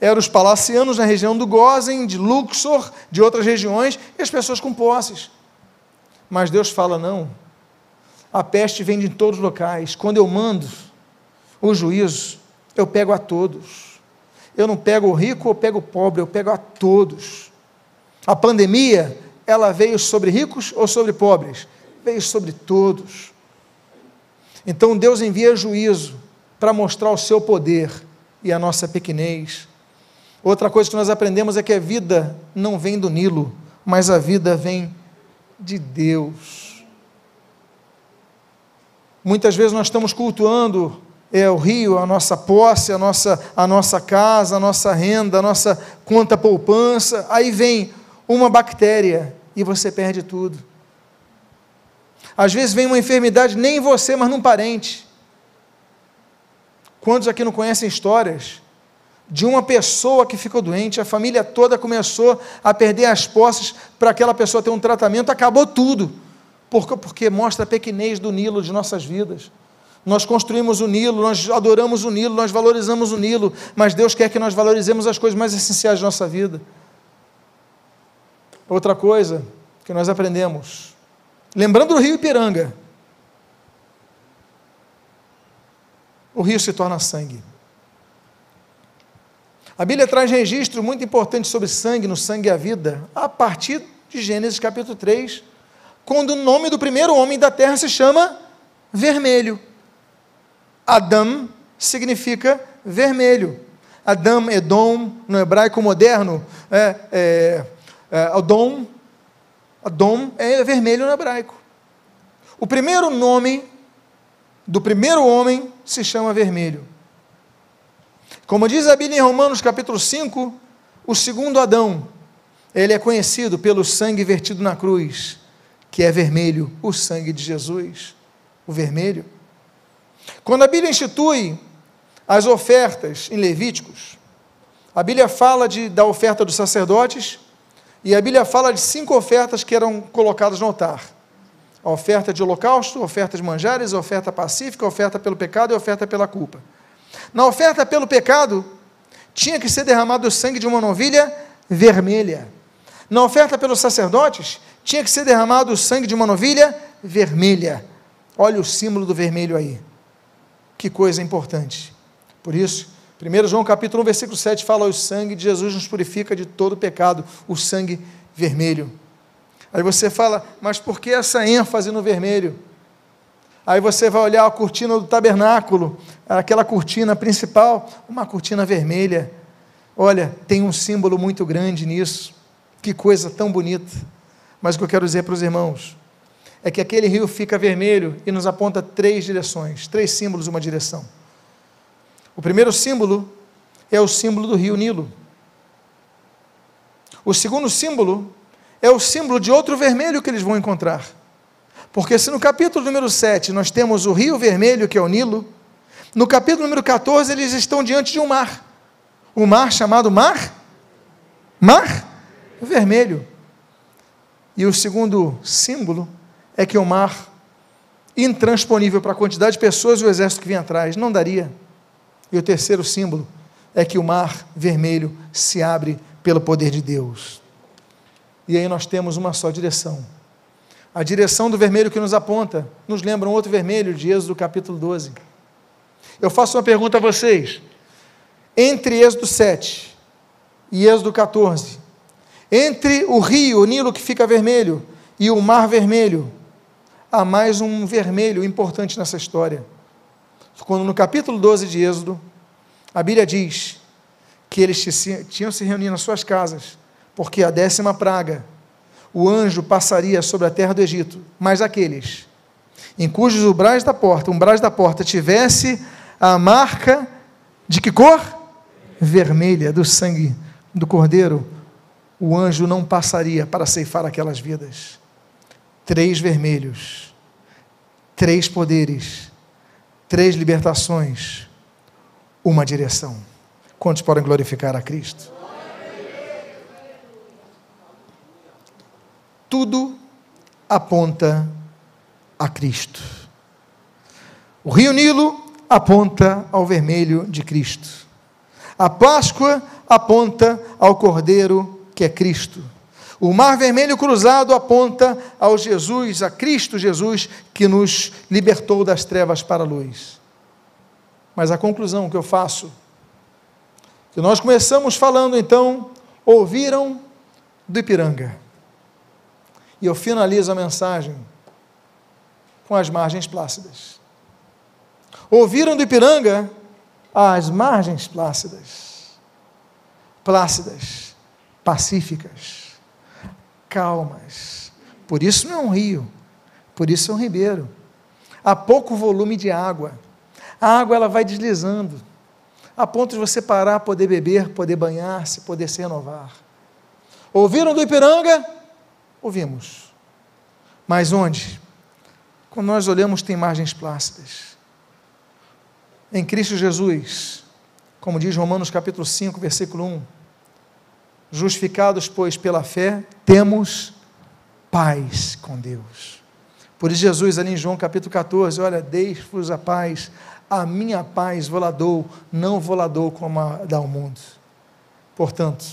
eram os palacianos na região do Gozen, de Luxor, de outras regiões, e as pessoas com posses. Mas Deus fala: não, a peste vem de todos os locais. Quando eu mando o juízo, eu pego a todos. Eu não pego o rico ou pego o pobre, eu pego a todos. A pandemia, ela veio sobre ricos ou sobre pobres? Veio sobre todos. Então Deus envia juízo para mostrar o seu poder e a nossa pequenez. Outra coisa que nós aprendemos é que a vida não vem do Nilo, mas a vida vem de Deus. Muitas vezes nós estamos cultuando é, o rio, a nossa posse, a nossa, a nossa casa, a nossa renda, a nossa conta poupança. Aí vem uma bactéria e você perde tudo. Às vezes vem uma enfermidade, nem em você, mas num parente. Quantos aqui não conhecem histórias de uma pessoa que ficou doente, a família toda começou a perder as posses para aquela pessoa ter um tratamento, acabou tudo porque, porque mostra a pequenez do Nilo de nossas vidas. Nós construímos o Nilo, nós adoramos o Nilo, nós valorizamos o Nilo, mas Deus quer que nós valorizemos as coisas mais essenciais da nossa vida. Outra coisa que nós aprendemos, lembrando do rio Ipiranga, o rio se torna sangue. A Bíblia traz registro muito importante sobre sangue, no sangue e a vida, a partir de Gênesis capítulo 3, quando o nome do primeiro homem da terra se chama vermelho. Adam significa vermelho. Adam, Edom, no hebraico moderno, é, é, é, Adom, Adom é vermelho no hebraico. O primeiro nome do primeiro homem se chama vermelho. Como diz a Bíblia em Romanos capítulo 5, o segundo Adão, ele é conhecido pelo sangue vertido na cruz que é vermelho, o sangue de Jesus, o vermelho. Quando a Bíblia institui as ofertas em Levíticos, a Bíblia fala de, da oferta dos sacerdotes e a Bíblia fala de cinco ofertas que eram colocadas no altar: A oferta de holocausto, a oferta de manjares, a oferta pacífica, a oferta pelo pecado e a oferta pela culpa. Na oferta pelo pecado, tinha que ser derramado o sangue de uma novilha vermelha. Na oferta pelos sacerdotes, tinha que ser derramado o sangue de uma novilha vermelha. Olha o símbolo do vermelho aí. Que coisa importante. Por isso, 1 João capítulo 1, versículo 7 fala: o sangue de Jesus nos purifica de todo pecado, o sangue vermelho. Aí você fala, mas por que essa ênfase no vermelho? Aí você vai olhar a cortina do tabernáculo, aquela cortina principal, uma cortina vermelha. Olha, tem um símbolo muito grande nisso. Que coisa tão bonita. Mas o que eu quero dizer para os irmãos é que aquele rio fica vermelho e nos aponta três direções, três símbolos, uma direção. O primeiro símbolo é o símbolo do rio Nilo. O segundo símbolo é o símbolo de outro vermelho que eles vão encontrar. Porque se no capítulo número 7 nós temos o rio vermelho, que é o Nilo, no capítulo número 14 eles estão diante de um mar. O mar chamado Mar? Mar Vermelho. E o segundo símbolo é que o mar, intransponível para a quantidade de pessoas e o exército que vinha atrás, não daria. E o terceiro símbolo é que o mar vermelho se abre pelo poder de Deus. E aí nós temos uma só direção. A direção do vermelho que nos aponta nos lembra um outro vermelho de Êxodo capítulo 12. Eu faço uma pergunta a vocês. Entre Êxodo 7 e Êxodo 14, entre o rio, o Nilo que fica vermelho, e o mar vermelho, há mais um vermelho importante nessa história. Quando no capítulo 12 de Êxodo, a Bíblia diz que eles tinham se reunido nas suas casas, porque a décima praga o anjo passaria sobre a terra do Egito, mas aqueles em cujos umbrais da porta, umbrais da porta tivesse a marca de que cor? Vermelha do sangue do cordeiro, o anjo não passaria para ceifar aquelas vidas. Três vermelhos, três poderes, três libertações, uma direção. Quantos podem glorificar a Cristo? Tudo aponta a Cristo. O rio Nilo aponta ao vermelho de Cristo. A Páscoa aponta ao Cordeiro que é Cristo. O mar vermelho cruzado aponta ao Jesus, a Cristo Jesus, que nos libertou das trevas para a luz. Mas a conclusão que eu faço, que nós começamos falando então, ouviram do Ipiranga. E eu finalizo a mensagem com as margens plácidas. Ouviram do Ipiranga as margens plácidas, plácidas, pacíficas, calmas. Por isso não é um rio, por isso é um ribeiro. Há pouco volume de água. A água ela vai deslizando, a ponto de você parar, poder beber, poder banhar-se, poder se renovar. Ouviram do Ipiranga? Ouvimos. Mas onde? Quando nós olhamos, tem margens plácidas. Em Cristo Jesus, como diz Romanos capítulo 5, versículo 1, justificados, pois, pela fé, temos paz com Deus. Por isso, Jesus, ali em João capítulo 14, olha, deixe-vos a paz, a minha paz voladou, não voladou como a dá o mundo. Portanto,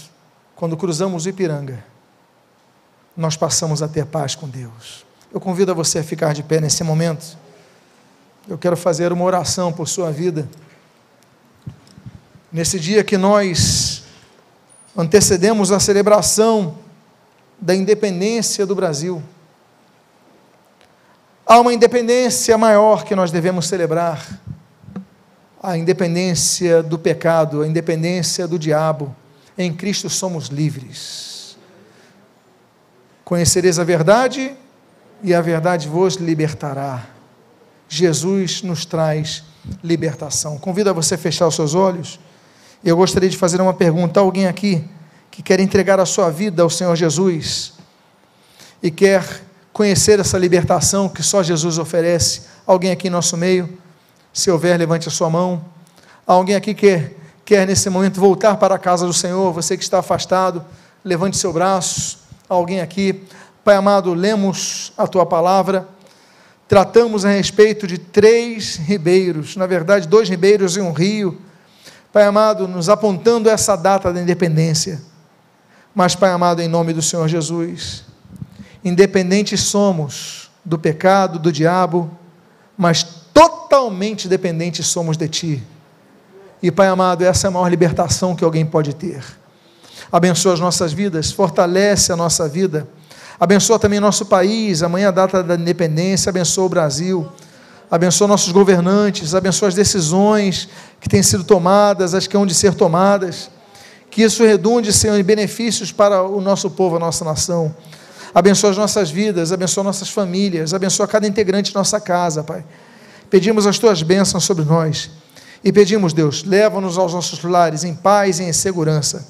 quando cruzamos o Ipiranga, nós passamos a ter paz com Deus. Eu convido a você a ficar de pé nesse momento. Eu quero fazer uma oração por sua vida. Nesse dia que nós antecedemos a celebração da independência do Brasil. Há uma independência maior que nós devemos celebrar. A independência do pecado, a independência do diabo. Em Cristo somos livres. Conhecereis a verdade e a verdade vos libertará. Jesus nos traz libertação. Convido a você a fechar os seus olhos. Eu gostaria de fazer uma pergunta. alguém aqui que quer entregar a sua vida ao Senhor Jesus e quer conhecer essa libertação que só Jesus oferece? Alguém aqui em nosso meio? Se houver, levante a sua mão. Alguém aqui que quer nesse momento voltar para a casa do Senhor? Você que está afastado, levante seu braço alguém aqui. Pai amado, lemos a tua palavra tratamos a respeito de três ribeiros, na verdade, dois ribeiros e um rio. Pai amado, nos apontando essa data da independência. Mas, Pai amado, em nome do Senhor Jesus, independentes somos do pecado, do diabo, mas totalmente dependentes somos de Ti. E, Pai amado, essa é a maior libertação que alguém pode ter. Abençoa as nossas vidas, fortalece a nossa vida, abençoa também nosso país, amanhã a data da independência, abençoa o Brasil, abençoa nossos governantes, abençoa as decisões que têm sido tomadas, as que hão de ser tomadas que isso redunde, Senhor, em benefícios para o nosso povo, a nossa nação. Abençoa as nossas vidas, abençoa nossas famílias, abençoa cada integrante de nossa casa, Pai. Pedimos as tuas bênçãos sobre nós. E pedimos, Deus, leva-nos aos nossos lares em paz e em segurança.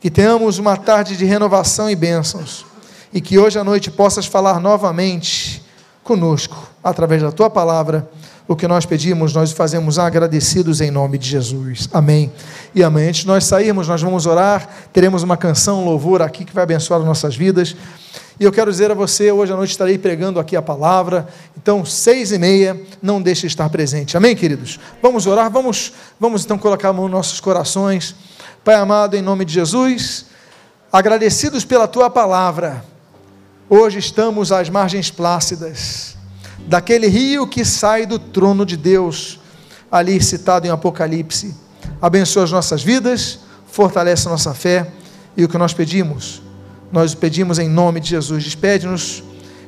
Que tenhamos uma tarde de renovação e bênçãos. E que hoje à noite possas falar novamente conosco, através da tua palavra o que nós pedimos, nós fazemos agradecidos em nome de Jesus. Amém. E amém. Antes de nós sairmos, nós vamos orar, teremos uma canção, um louvor aqui que vai abençoar as nossas vidas. E eu quero dizer a você, hoje à noite estarei pregando aqui a palavra. Então, seis e meia, não deixe de estar presente. Amém, queridos? Vamos orar, vamos, vamos então colocar a mão nos nossos corações. Pai amado, em nome de Jesus, agradecidos pela tua palavra. Hoje estamos às margens plácidas daquele rio que sai do trono de Deus, ali citado em Apocalipse. Abençoa as nossas vidas, fortalece a nossa fé e o que nós pedimos, nós pedimos em nome de Jesus. Despede-nos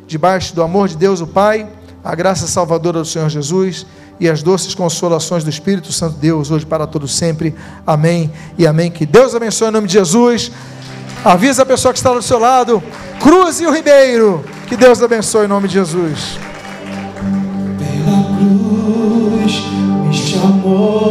debaixo do amor de Deus, o Pai, a graça salvadora do Senhor Jesus e as doces consolações do Espírito Santo Deus, hoje para todos sempre. Amém e amém. Que Deus abençoe em nome de Jesus. Avisa a pessoa que está do seu lado, cruze o ribeiro. Que Deus abençoe em nome de Jesus. cruz me chamou.